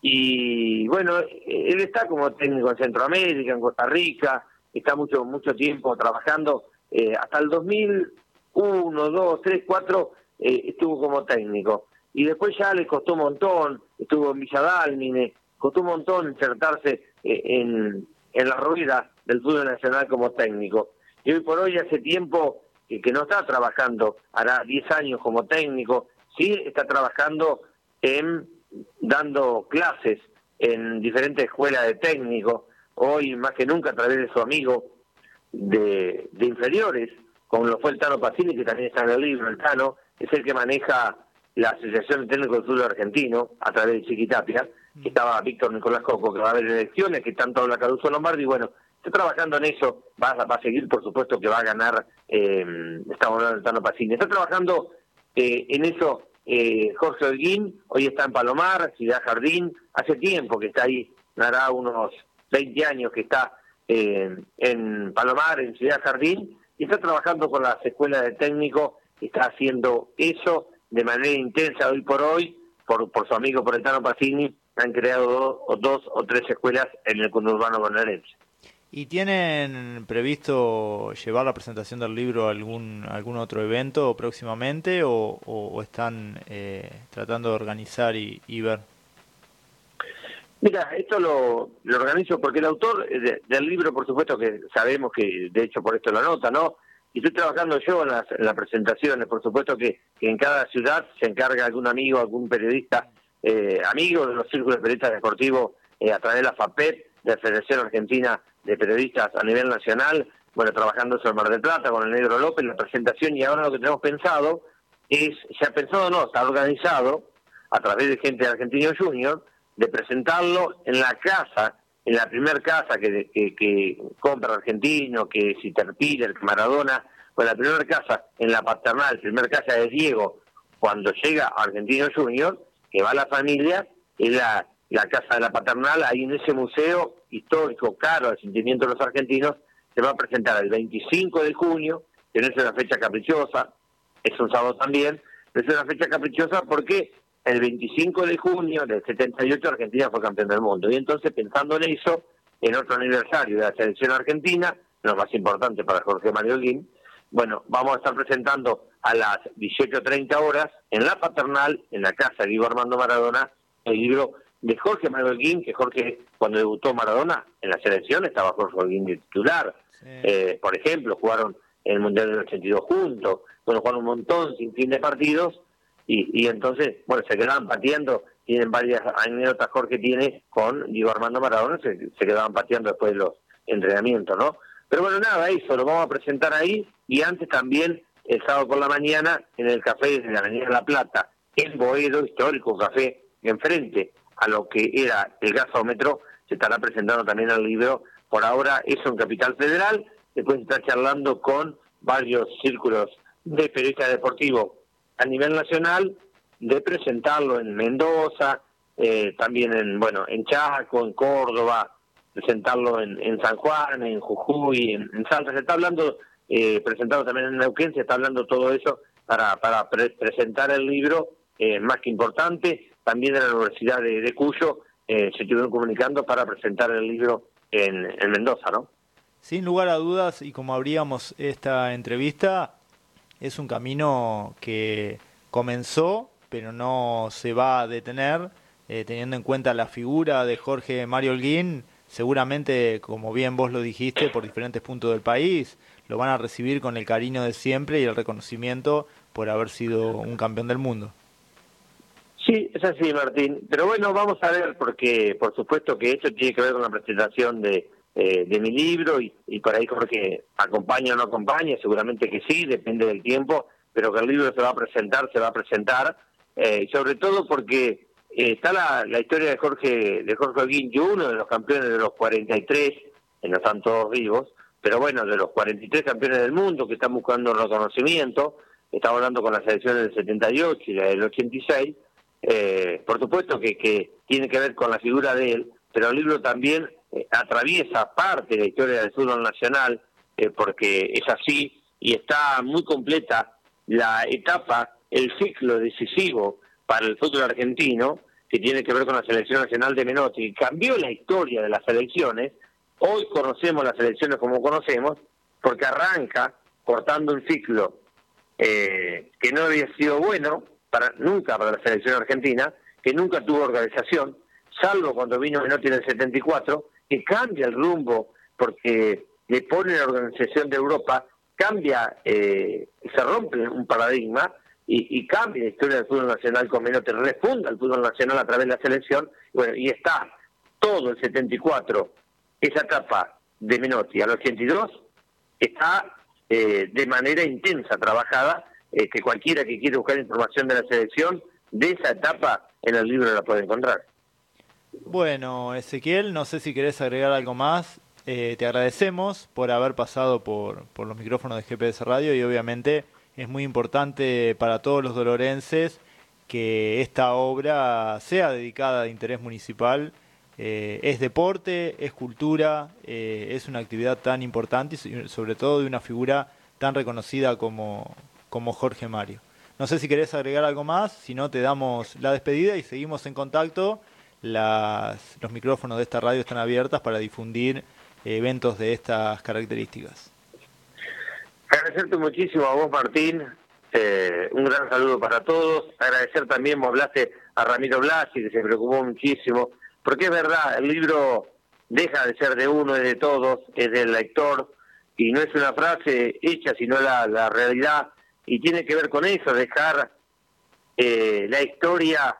Speaker 25: y bueno, él está como técnico en Centroamérica, en Costa Rica, está mucho mucho tiempo trabajando, eh, hasta el 2001, 2, 3, 4 eh, estuvo como técnico. Y después ya le costó un montón, estuvo en Villadalmine, costó un montón insertarse eh, en, en la rueda del fútbol nacional como técnico. Y hoy por hoy hace tiempo que, que no está trabajando, hará 10 años como técnico, sí está trabajando en dando clases en diferentes escuelas de técnicos, hoy más que nunca a través de su amigo de, inferiores, como lo fue el Tano Pacini, que también está en el libro, el Tano, es el que maneja la Asociación de Técnicos del Fútbol Argentino, a través de Chiquitapia, que estaba Víctor Nicolás Coco, que va a haber elecciones, que tanto habla Caruso Lombardi, y bueno, está trabajando en eso, va a seguir, por supuesto, que va a ganar, eh, estamos hablando del Tano Pacini, está trabajando Eh, en eso, eh, Jorge Holguín hoy está en Palomar, Ciudad Jardín, hace tiempo que está ahí, hará unos 20 años que está eh, en Palomar, en Ciudad Jardín, y está trabajando con las escuelas de técnico, está haciendo eso de manera intensa hoy por hoy, por, por su amigo Poretano Pacini, han creado dos, o dos o tres escuelas en el conurbano bonaerense.
Speaker 18: ¿Y tienen previsto llevar la presentación del libro a algún, algún otro evento próximamente o, están eh, tratando de organizar y ver?
Speaker 25: Mira, esto lo, organizo porque el autor eh, de- del libro, por supuesto que sabemos que, de hecho, por esto lo anota, ¿no? Y estoy trabajando yo en las, en las presentaciones, por supuesto que, en cada ciudad se encarga algún amigo, algún periodista, eh, amigo de los círculos de periodistas deportivos eh, a través de la FAPET, de la Federación Argentina de Periodistas a nivel nacional, bueno, trabajando en Mar del Plata con el Negro López, la presentación, y ahora lo que tenemos pensado es, se ha pensado, no, está organizado a través de gente de Argentino Junior, de presentarlo en la casa, en la primer casa que, que, que compra Argentino, que si Terpiller, que Maradona, pues la primera casa, en la paternal, primer casa de Diego, cuando llega Argentino Junior, que va la familia, es la, la casa de la paternal, ahí en ese museo histórico, caro, al sentimiento de los argentinos, se va a presentar el 25 de junio, que no es una fecha caprichosa, es un sábado también, pero es una fecha caprichosa porque el 25 de junio del 78 Argentina fue campeón del mundo. Y entonces, pensando en eso, en otro aniversario de la selección argentina, lo más importante para Jorge Mario Guín, bueno, vamos a estar presentando a las 18.30 horas en la paternal, en la casa de Diego Armando Maradona, el libro de Jorge Mario Guín, que Jorge, cuando debutó Maradona en la selección, estaba Jorge Guín de titular. Eh, por ejemplo, jugaron en el Mundial del 82 juntos, bueno, jugaron un montón, sin fin de partidos, y, y entonces, bueno, se quedaban pateando, tienen varias anécdotas Jorge tiene con Diego Armando Maradona, se, quedaban pateando después de los entrenamientos, ¿no? Pero bueno, nada, eso lo vamos a presentar ahí, y antes también, el sábado por la mañana, en el café de la Avenida La Plata, en Boedo, histórico café, enfrente a lo que era el gasómetro, se estará presentando también el libro, por ahora eso en Capital Federal, después está charlando con varios círculos de periodistas deportivos a nivel nacional, de presentarlo en Mendoza, eh, también en bueno en Chaco, en Córdoba, presentarlo en, San Juan, en Jujuy, en, en Salta, se está hablando, eh, presentarlo también en Neuquén, se está hablando todo eso para, para pre- presentar el libro, eh, más que importante, también en la Universidad de, de Cuyo eh, se estuvieron comunicando para presentar el libro en, en Mendoza, ¿no?
Speaker 18: Sin lugar a dudas, y como abríamos esta entrevista, es un camino que comenzó, pero no se va a detener, eh, teniendo en cuenta la figura de Jorge Mario Holguín, seguramente, como bien vos lo dijiste, por diferentes puntos del país, lo van a recibir con el cariño de siempre y el reconocimiento por haber sido un campeón del mundo.
Speaker 25: Sí, es así, Martín. Pero bueno, vamos a ver, porque por supuesto que esto tiene que ver con la presentación de, eh, de mi libro y, y por ahí Jorge acompaña o no acompaña, seguramente que sí, depende del tiempo, pero que el libro se va a presentar, se va a presentar, eh, sobre todo porque eh, está la, la historia de Jorge de Jorge Guincho, uno de los campeones de los 43, que no están todos vivos, pero bueno, de los 43 campeones del mundo que están buscando reconocimiento, estamos hablando con las selecciones del 78 y la del 86, eh, por supuesto que, que tiene que ver con la figura de él, pero el libro también eh, atraviesa parte de la historia del fútbol nacional, eh, porque es así y está muy completa la etapa, el ciclo decisivo para el fútbol argentino, que tiene que ver con la selección nacional de Menotti, cambió la historia de las selecciones. Hoy conocemos las selecciones como conocemos, porque arranca cortando un ciclo eh, que no había sido bueno para nunca para la selección argentina, que nunca tuvo organización, salvo cuando vino Menotti en el 74, que cambia el rumbo porque le pone la organización de Europa, cambia, eh, se rompe un paradigma y, cambia la historia del fútbol nacional con Menotti, refunda el fútbol nacional a través de la selección, bueno, y está todo el 74, esa etapa de Menotti al 82, está eh, de manera intensa trabajada, eh, que cualquiera que quiera buscar información de la selección, de esa etapa en el libro la puede encontrar.
Speaker 18: Bueno, Ezequiel, no sé si querés agregar algo más. Eh, te agradecemos por haber pasado por, por los micrófonos de GPS Radio y obviamente es muy importante para todos los dolorenses que esta obra sea dedicada de interés municipal. Eh, es deporte, es cultura, eh, es una actividad tan importante y sobre todo de una figura tan reconocida como, como Jorge Mario. No sé si querés agregar algo más, si no te damos la despedida y seguimos en contacto. Las, los micrófonos de esta radio están abiertas para difundir eventos de estas características.
Speaker 25: Agradecerte muchísimo a vos, Martín. Eh, un gran saludo para todos. Agradecer también, vos hablaste a Ramiro Blasi, que se preocupó muchísimo. Porque es verdad, el libro deja de ser de uno, es de todos, es del lector. Y no es una frase hecha, sino la, la realidad. Y tiene que ver con eso, dejar eh, la historia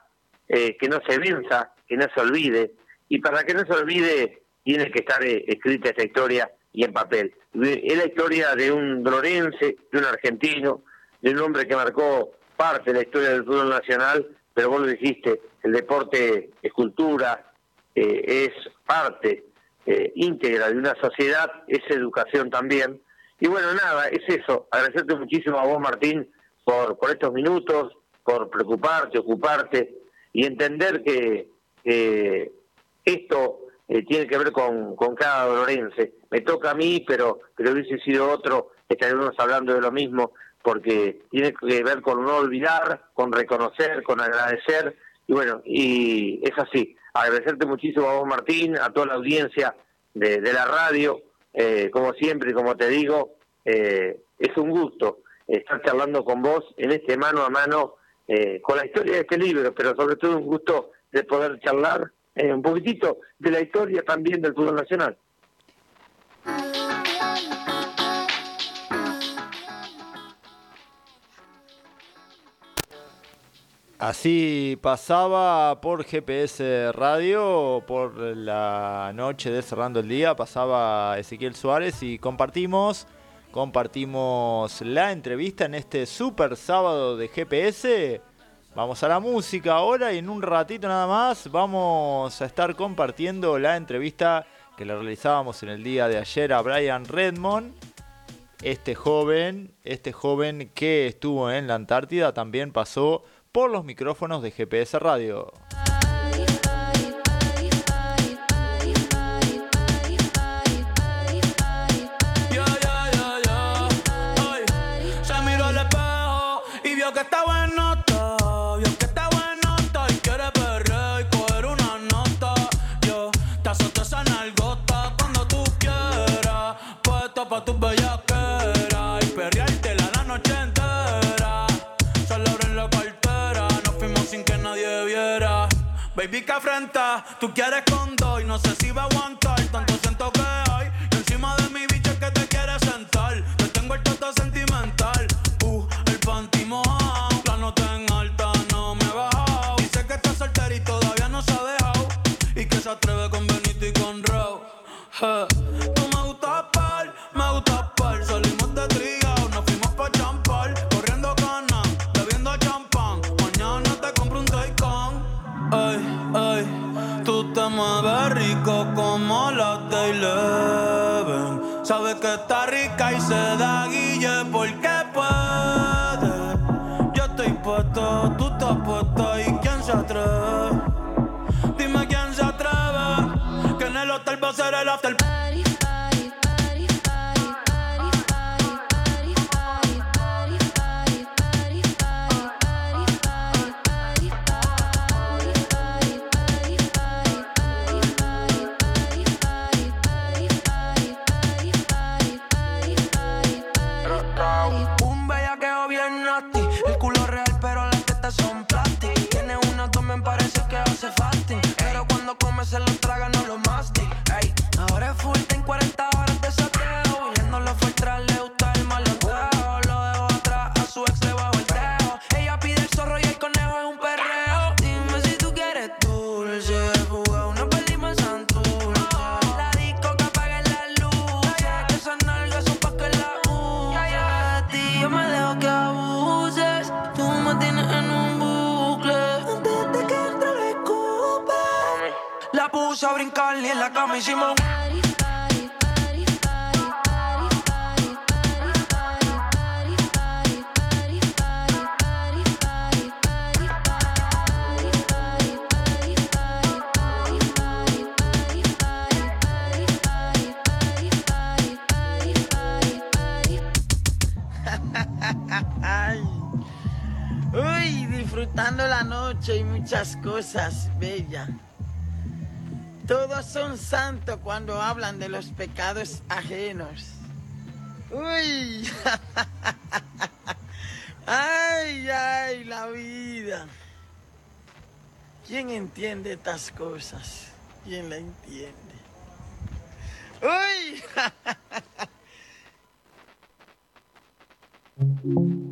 Speaker 25: eh, que no se venza, que no se olvide. Y para que no se olvide, tiene que estar eh, escrita esta historia y en papel. Es la historia de un lorense, de un argentino, de un hombre que marcó parte de la historia del fútbol nacional, pero vos lo dijiste, el deporte es cultura, eh, es parte eh, íntegra de una sociedad, es educación también. Y bueno, nada, es eso. Agradecerte muchísimo a vos, Martín, por, por estos minutos, por preocuparte, ocuparte y entender que eh, esto eh, tiene que ver con, con cada dolorense. Me toca a mí, pero, pero hubiese sido otro, estaríamos hablando de lo mismo, porque tiene que ver con no olvidar, con reconocer, con agradecer, y bueno, y es así. Agradecerte muchísimo a vos, Martín, a toda la audiencia de, la radio, eh, como siempre, como te digo, eh, es un gusto estar charlando con vos en este mano a mano eh, con la historia de este libro, pero sobre todo un gusto de poder charlar eh, un poquitito de la historia también del fútbol nacional.
Speaker 18: Así pasaba por GPS Radio, por la noche de Cerrando el Día, pasaba Ezequiel Suárez y compartimos, compartimos la entrevista en este super sábado de GPS. Vamos a la música ahora y en un ratito nada más vamos a estar compartiendo la entrevista que le realizábamos en el día de ayer a Brian Redmond. Este joven, este joven que estuvo en la Antártida también pasó por los micrófonos de GPS Radio.
Speaker 10: Baby, que afrenta, tú quieres con dos y no sé si va a aguantar. Tanto siento que hay y encima de mi bicho es que te quieres sentar. Yo tengo el toto sentimental, uh, el panty mojado. La nota en alta no me ha bajado. Dice que está soltera y todavía no se ha dejado. Y que se atreve con Benito y con. Eh, detalhe se lo traga no lo mastic Ey, Ahora es full brincar ni en la cama hicimos.
Speaker 8: Uy, disfrutando la noche y muchas cosas bellas son santos cuando hablan de los pecados ajenos. Uy, ay, ay, la vida. ¿Quién entiende estas cosas? ¿Quién la entiende? ¡Uy!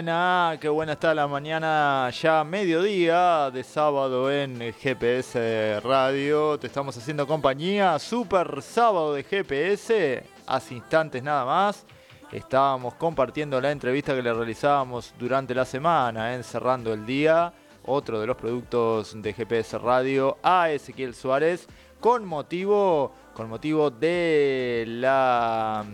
Speaker 18: buena, qué buena está la mañana ya mediodía de sábado en GPS Radio. Te estamos haciendo compañía, super sábado de GPS, hace instantes nada más. Estábamos compartiendo la entrevista que le realizábamos durante la semana, ¿eh? encerrando el día, otro de los productos de GPS Radio, a Ezequiel Suárez, con motivo, con motivo de la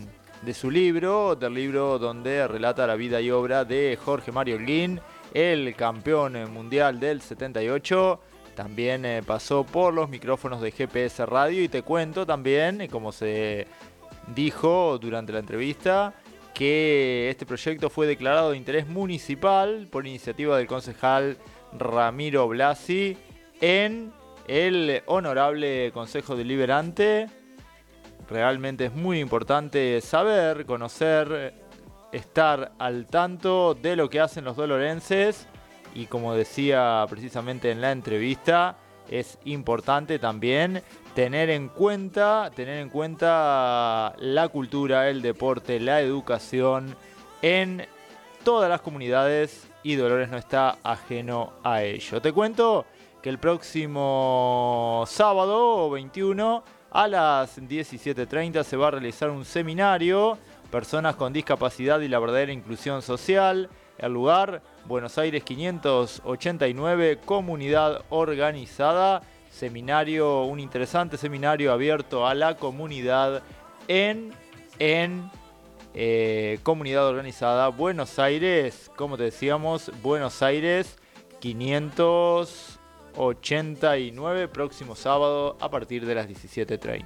Speaker 18: de su libro, del libro donde relata la vida y obra de Jorge Mario Glynn, el campeón mundial del 78. También eh, pasó por los micrófonos de GPS Radio y te cuento también, eh, como se dijo durante la entrevista, que este proyecto fue declarado de interés municipal por iniciativa del concejal Ramiro Blasi en el honorable Consejo Deliberante Realmente es muy importante saber, conocer, estar al tanto de lo que hacen los dolorenses y como decía precisamente en la entrevista, es importante también tener en cuenta, tener en cuenta la cultura, el deporte, la educación en todas las comunidades y Dolores no está ajeno a ello. Te cuento que el próximo sábado 21 a las 17.30 se va a realizar un seminario, personas con discapacidad y la verdadera inclusión social. El lugar, Buenos Aires 589, comunidad organizada. Seminario, un interesante seminario abierto a la comunidad en, en eh, comunidad organizada Buenos Aires, como te decíamos, Buenos Aires 589, próximo sábado a partir de las 17.30.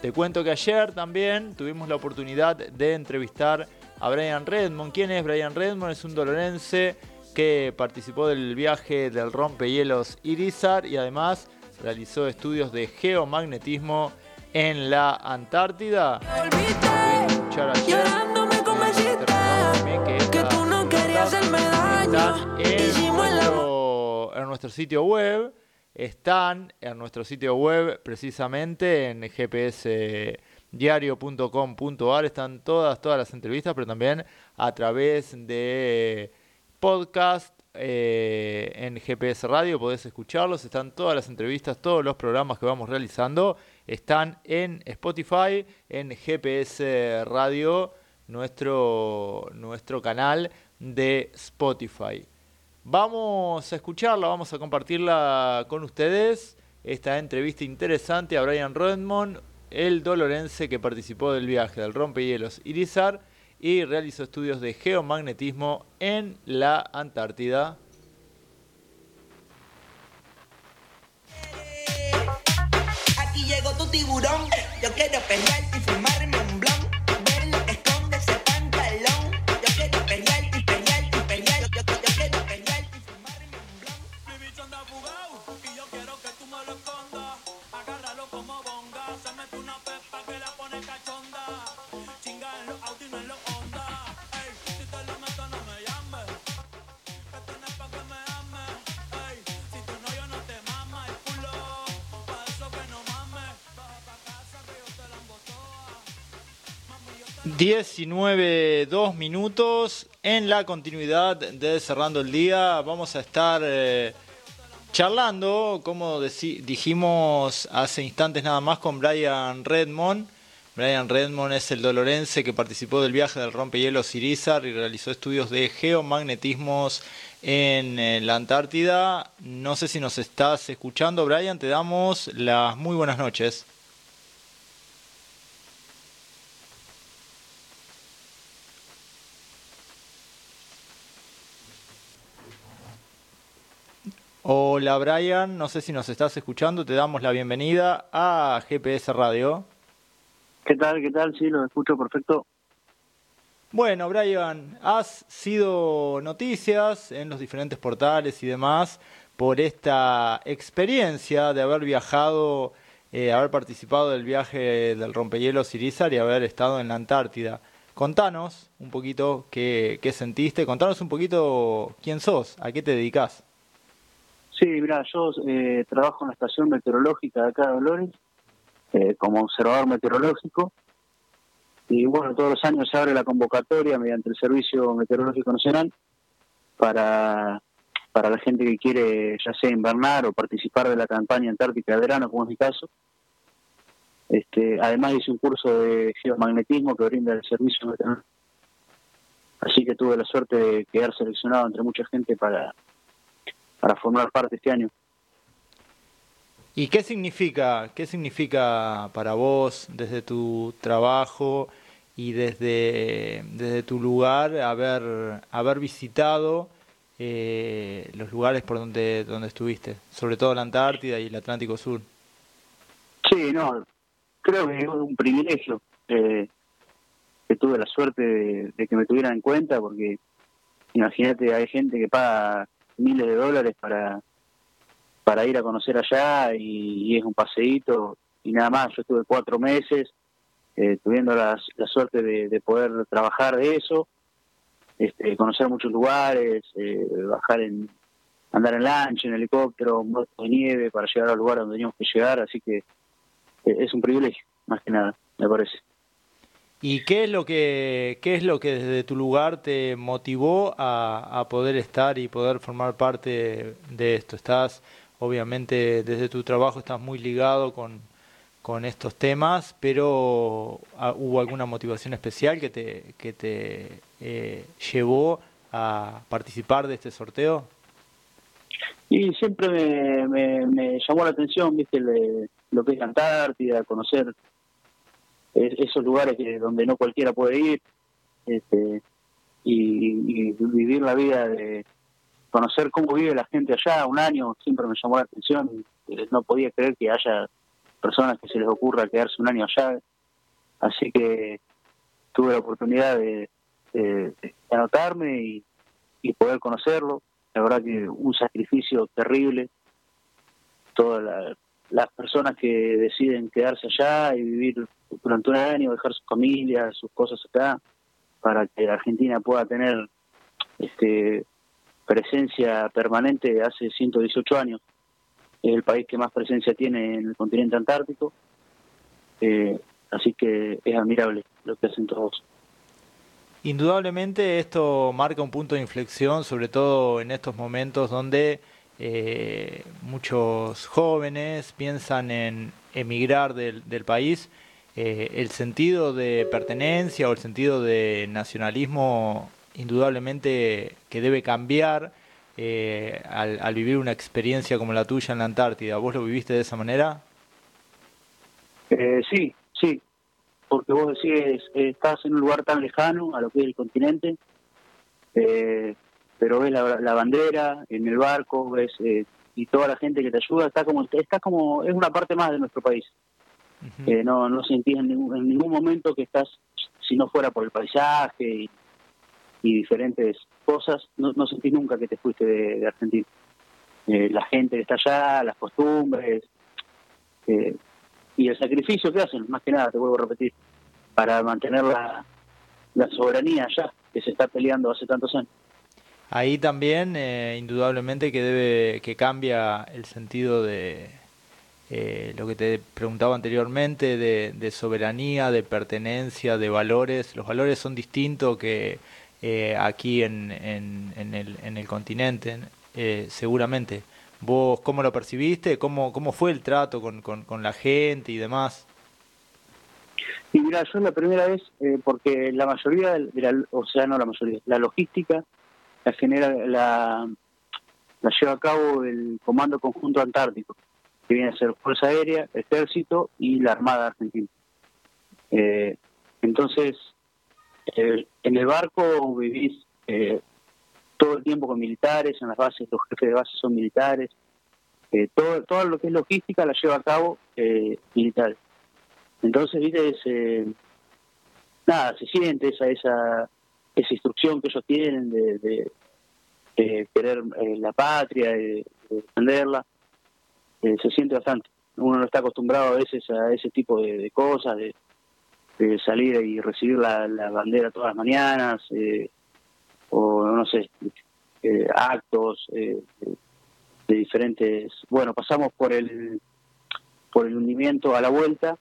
Speaker 18: Te cuento que ayer también tuvimos la oportunidad de entrevistar a Brian Redmond. ¿Quién es Brian Redmond? Es un dolorense que participó del viaje del rompehielos Irizar y además realizó estudios de geomagnetismo en la Antártida. Ayer también que estas notas están en en nuestro sitio web. Están en nuestro sitio web precisamente en GPS diario.com.ar están todas, todas las entrevistas, pero también a través de podcast eh, en GPS Radio podés escucharlos, están todas las entrevistas, todos los programas que vamos realizando, están en Spotify, en GPS Radio, nuestro, nuestro canal de Spotify. Vamos a escucharla, vamos a compartirla con ustedes, esta entrevista interesante a Brian Redmond, el dolorense que participó del viaje del rompehielos Irizar y realizó estudios de geomagnetismo en la Antártida.
Speaker 4: Aquí llegó tu tiburón. Yo quiero y fumarme
Speaker 18: 19, 2 minutos. En la continuidad de Cerrando el Día vamos a estar eh, charlando, como dijimos hace instantes nada más, con Brian Redmond. Brian Redmond es el dolorense que participó del viaje del rompehielos Irizar y realizó estudios de geomagnetismos en eh, la Antártida. No sé si nos estás escuchando, Brian. Te damos las muy buenas noches. Hola Brian, no sé si nos estás escuchando, te damos la bienvenida a GPS Radio.
Speaker 26: ¿Qué tal? ¿Qué tal? Sí, lo escucho perfecto.
Speaker 18: Bueno, Brian, has sido noticias en los diferentes portales y demás por esta experiencia de haber viajado, eh, haber participado del viaje del rompehielos Irizar y haber estado en la Antártida. Contanos un poquito qué, qué sentiste, contanos un poquito quién sos, a qué te dedicas.
Speaker 26: Sí, mira, yo eh, trabajo en la estación meteorológica de acá de Dolores eh, como observador meteorológico. Y bueno, todos los años se abre la convocatoria mediante el Servicio Meteorológico Nacional para, para la gente que quiere ya sea invernar o participar de la campaña antártica de verano, como es mi caso. Este, además hice un curso de geomagnetismo que brinda el Servicio Meteorológico. Así que tuve la suerte de quedar seleccionado entre mucha gente para, para formar parte este año.
Speaker 18: ¿Y qué significa, qué significa para vos desde tu trabajo y desde, desde tu lugar haber, haber visitado eh, los lugares por donde, donde estuviste, sobre todo la Antártida y el Atlántico Sur?
Speaker 26: Sí, no, creo que es un privilegio. Eh, que tuve la suerte de, de que me tuvieran en cuenta, porque imagínate, hay gente que paga miles de dólares para para ir a conocer allá y, es un paseíto y nada más. Yo estuve cuatro meses eh, tuviendo la, la suerte de, de poder trabajar de eso, este, conocer muchos lugares, eh, bajar en, andar en lancha, en helicóptero, moto de nieve para llegar al lugar donde teníamos que llegar, así que eh, es un privilegio, más que nada, me parece.
Speaker 18: ¿Y qué es lo que qué es lo que desde tu lugar te motivó a, a poder estar y poder formar parte de esto? Estás obviamente desde tu trabajo estás muy ligado con, con estos temas, pero ah, ¿hubo alguna motivación especial que te, que te eh, llevó a participar de este sorteo?
Speaker 26: Y siempre me, me, llamó la atención, viste, le- lo que es Antártida, conocer esos lugares que donde no cualquiera puede ir, este, y, vivir la vida de conocer cómo vive la gente allá, un año siempre me llamó la atención, eh, no podía creer que haya personas que se les ocurra quedarse un año allá, así que tuve la oportunidad de, de- anotarme y, y poder conocerlo, la verdad que un sacrificio terrible, todas la- las personas que deciden quedarse allá y vivir durante un año, dejar su familia, sus cosas acá, para que Argentina pueda tener este presencia permanente hace 118 años. Es el país que más presencia tiene en el continente antártico. Eh, así que es admirable lo que hacen todos.
Speaker 18: Indudablemente esto marca un punto de inflexión, sobre todo en estos momentos donde eh, muchos jóvenes piensan en emigrar del, país. Eh, el sentido de pertenencia o el sentido de nacionalismo indudablemente que debe cambiar eh, al, al vivir una experiencia como la tuya en la Antártida. ¿Vos lo viviste de esa manera?
Speaker 26: Eh, sí, sí, porque vos decís, eh, estás en un lugar tan lejano a lo que es el continente, eh, pero ves la, la bandera en el barco, ves eh, y toda la gente que te ayuda, está como, está como, es una parte más de nuestro país. Eh, no, no sentís en ningún, en ningún momento que estás, si no fuera por el paisaje y, y diferentes cosas, no, no sentís nunca que te fuiste de, de Argentina. Eh, la gente que está allá, las costumbres, eh, y el sacrificio que hacen, más que nada, te vuelvo a repetir, para mantener la, la soberanía allá, que se está peleando hace tantos años.
Speaker 18: Ahí también, eh, indudablemente que debe, que cambia el sentido de eh, lo que te preguntaba anteriormente, de, soberanía, de pertenencia, de valores. Los valores son distintos que eh, aquí en, en, en, el, en el continente, eh, seguramente. ¿Vos cómo lo percibiste? ¿Cómo, cómo fue el trato con, con, la gente y demás?
Speaker 26: Y mira, yo la primera vez, eh, porque la mayoría, o sea, no la mayoría, la logística la genera, la, la lleva a cabo el Comando Conjunto Antártico, que viene a ser Fuerza Aérea, Ejército y la Armada Argentina. Eh, entonces, eh, en el barco vivís eh, todo el tiempo con militares, en las bases los jefes de base son militares, eh, todo, todo lo que es logística la lleva a cabo eh, militares. Entonces, viste, es, nada, se siente esa, esa, esa instrucción que ellos tienen de, querer eh, la patria, de, de defenderla, eh, se siente bastante. Uno no está acostumbrado a veces a ese tipo de, cosas, de, salir y recibir la, bandera todas las mañanas, eh, o no sé, actos de diferentes. Bueno, pasamos por el por el hundimiento a la vuelta,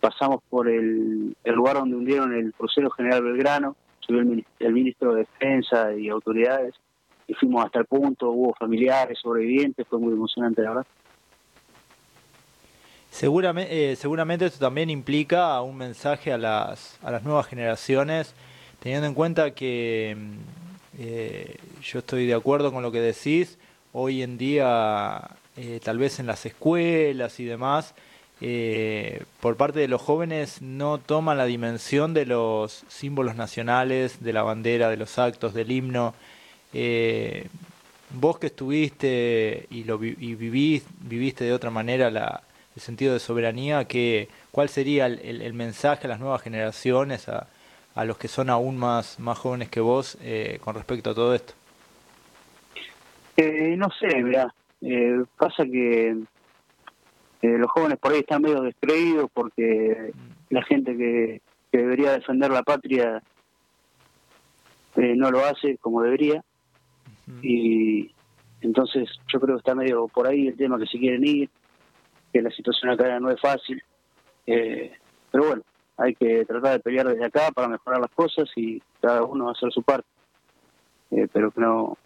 Speaker 26: pasamos por el, el lugar donde hundieron el crucero General Belgrano, subió el, mini- el ministro de Defensa y autoridades, y fuimos hasta el punto, hubo familiares, sobrevivientes, fue muy emocionante, la verdad.
Speaker 18: Seguramente, seguramente esto también implica un mensaje a las, a las nuevas generaciones, teniendo en cuenta que mm, eh, yo estoy de acuerdo con lo que decís, hoy en día eh, tal vez en las escuelas y demás, eh, por parte de los jóvenes no toman la dimensión de los símbolos nacionales, de la bandera, de los actos, del himno. Eh, vos que estuviste y lo vi- y vivís, viviste de otra manera la, el sentido de soberanía, que, ¿cuál sería el, mensaje a las nuevas generaciones, a, a los que son aún más, más jóvenes que vos eh, con respecto a todo esto?
Speaker 26: No sé, eh, pasa que eh, los jóvenes por ahí están medio descreídos porque la gente que, que debería defender la patria eh, no lo hace como debería. Y entonces yo creo que está medio por ahí el tema que se quieren ir, que la situación acá no es fácil, eh, pero bueno, hay que tratar de pelear desde acá para mejorar las cosas y cada uno hacer su parte, Eh, pero que no,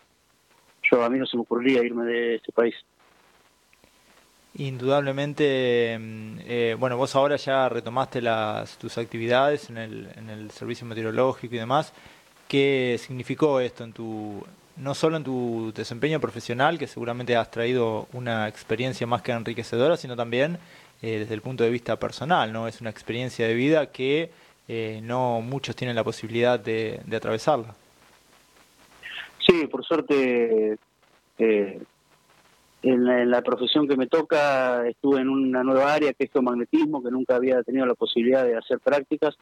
Speaker 26: yo a mí no se me ocurriría irme de este país.
Speaker 18: Indudablemente, mm, eh, bueno, vos ahora ya retomaste las, tus actividades en el, en el servicio meteorológico y demás. ¿Qué significó esto en tu, no solo en tu desempeño profesional, que seguramente has traído una experiencia más que enriquecedora, sino también eh, desde el punto de vista personal, ¿no? Es una experiencia de vida que eh, no muchos tienen la posibilidad de, de atravesarla.
Speaker 26: Sí, por suerte, eh, en, la, en profesión que me toca estuve en una nueva área que es geomagnetismo, que nunca había tenido la posibilidad de hacer prácticas,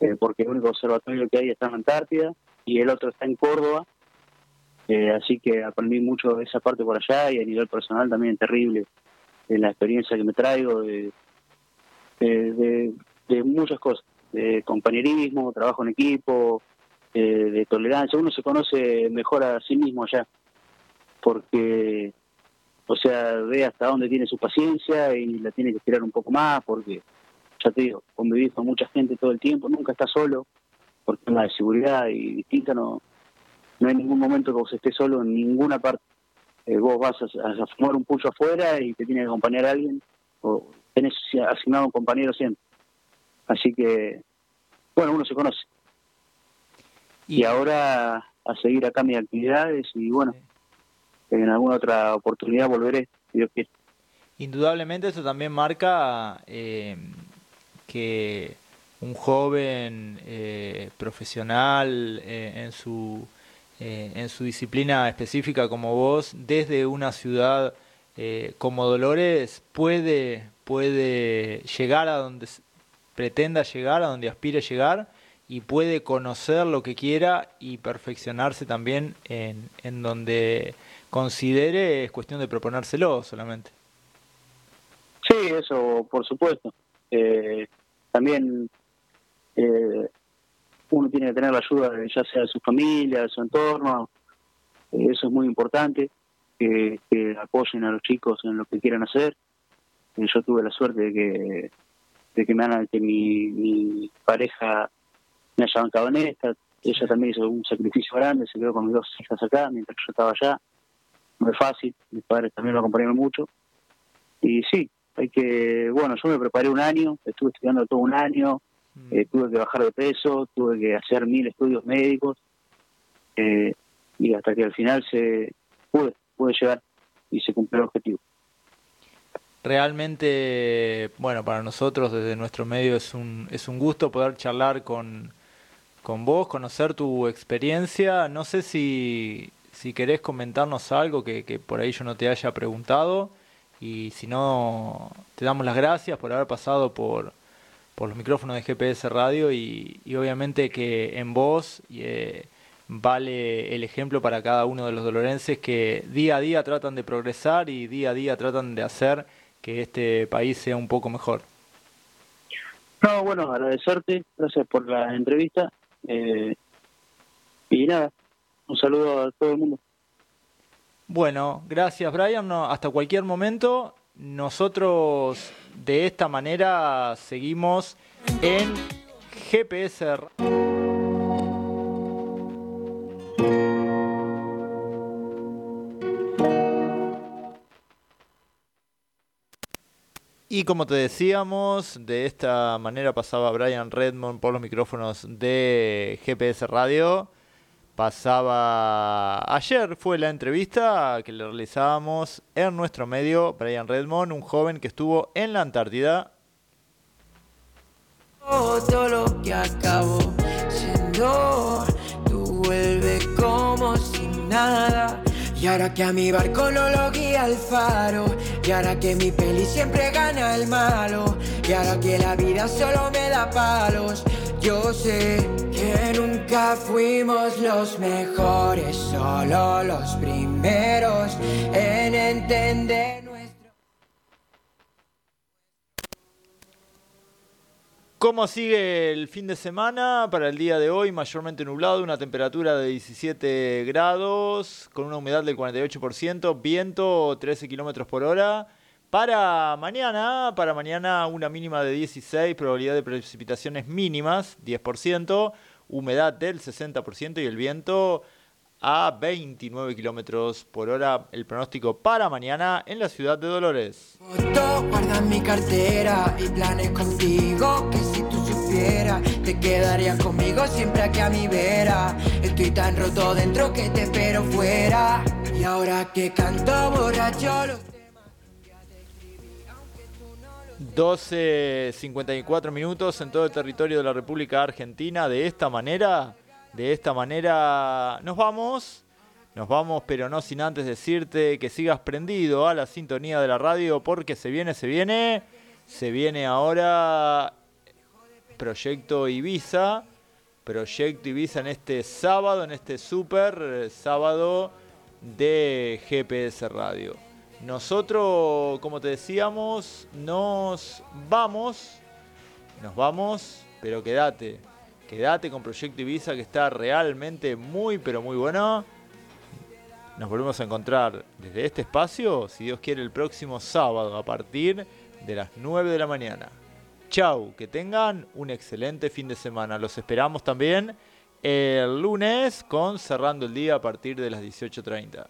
Speaker 26: eh, porque el único observatorio que hay está en Antártida y el otro está en Córdoba. Eh, así que aprendí mucho de esa parte por allá y a nivel personal también terrible de la experiencia que me traigo de- de muchas cosas, de compañerismo, trabajo en equipo, eh, de tolerancia. Uno se conoce mejor a sí mismo allá, porque, o sea, ve hasta dónde tiene su paciencia y la tiene que estirar un poco más, porque, ya te digo, convivir con mucha gente todo el tiempo, nunca está solo, por temas de seguridad y distinta, no, no hay ningún momento que vos estés solo en ninguna parte. Eh, vos vas a, a fumar un pulso afuera y te tiene que acompañar a alguien, o tenés asignado un compañero siempre. Así que, bueno, uno se conoce. Y, ahora a seguir acá mis actividades y bueno, en alguna otra oportunidad volveré, si Dios quiere.
Speaker 18: Indudablemente eso también marca eh, que un joven eh, profesional eh, en su eh, en su disciplina específica como vos, desde una ciudad eh, como Dolores, puede, puede llegar a donde pretenda llegar, a donde aspire llegar, y puede conocer lo que quiera y perfeccionarse también en, en donde considere es cuestión de proponérselo solamente.
Speaker 26: Sí, eso por supuesto. Eh, también eh, uno tiene que tener la ayuda de, ya sea de su familia, de su entorno. Eh, eso es muy importante, que, apoyen a los chicos en lo que quieran hacer. Eh, yo tuve la suerte de que, de que, me que mi, mi pareja me bancado en esta. Ella también hizo un sacrificio grande, se quedó con mis dos hijas acá mientras yo estaba allá. No es fácil, mis padres también lo acompañaron mucho. Y sí, hay que, bueno, yo me preparé un año, estuve estudiando todo un año, eh, tuve que bajar de peso, tuve que hacer mil estudios médicos, eh, y hasta que al final se pude, pude llegar y se cumplió el objetivo.
Speaker 18: Realmente, bueno, para nosotros desde nuestro medio es un, es un gusto poder charlar con, con vos, conocer tu experiencia. No sé si, si querés comentarnos algo que, que por ahí yo no te haya preguntado. Y si no, te damos las gracias por haber pasado por, por los micrófonos de GPS Radio y, y obviamente que en vos eh, vale el ejemplo para cada uno de los dolorenses que día a día tratan de progresar y día a día tratan de hacer que este país sea un poco mejor.
Speaker 26: No, bueno, agradecerte, gracias por la entrevista. Eh, y nada, un saludo a todo el mundo.
Speaker 18: Bueno, gracias Brian. Hasta cualquier momento. Nosotros de esta manera seguimos en GPS. Y como te decíamos, de esta manera pasaba Brian Redmond por los micrófonos de GPS Radio. Pasaba ayer fue la entrevista que le realizábamos en nuestro medio Brian Redmond, un joven que estuvo en la Antártida.
Speaker 22: todo lo que acabó siendo. Tú vuelves como si nada. Y ahora que a mi barco no lo guía el faro. Y ahora que mi peli siempre gana el malo. Y ahora que la vida solo me da palos.
Speaker 27: Yo sé que nunca fuimos los mejores, solo los primeros en entender nuestro.
Speaker 18: ¿Cómo sigue el fin de semana? Para el día de hoy, mayormente nublado, una temperatura de 17 grados, con una humedad del 48%, viento 13 kilómetros por hora. Para mañana, para mañana una mínima de 16, probabilidad de precipitaciones mínimas 10%, humedad del 60% y el viento a 29 kilómetros por hora. El pronóstico para mañana en la ciudad de Dolores.
Speaker 27: Guarda mi cartera y planes contigo que si tú supieras te quedarías conmigo siempre aquí a mi vera. Estoy tan roto dentro que te espero fuera. Y ahora que canto borracho los
Speaker 18: 12.54 minutos en todo el territorio de la República Argentina. De esta manera, de esta manera nos vamos. Nos vamos, pero no sin antes decirte que sigas prendido a la sintonía de la radio porque se viene, se viene. Se viene ahora Proyecto Ibiza. Proyecto Ibiza en este sábado, en este super sábado de GPS Radio. Nosotros, como te decíamos, nos vamos. Nos vamos, pero quédate. Quédate con Proyecto Ibiza que está realmente muy, pero muy bueno. Nos volvemos a encontrar desde este espacio, si Dios quiere, el próximo sábado a partir de las 9 de la mañana. Chau, que tengan un excelente fin de semana. Los esperamos también el lunes con Cerrando el Día a partir de las 18.30.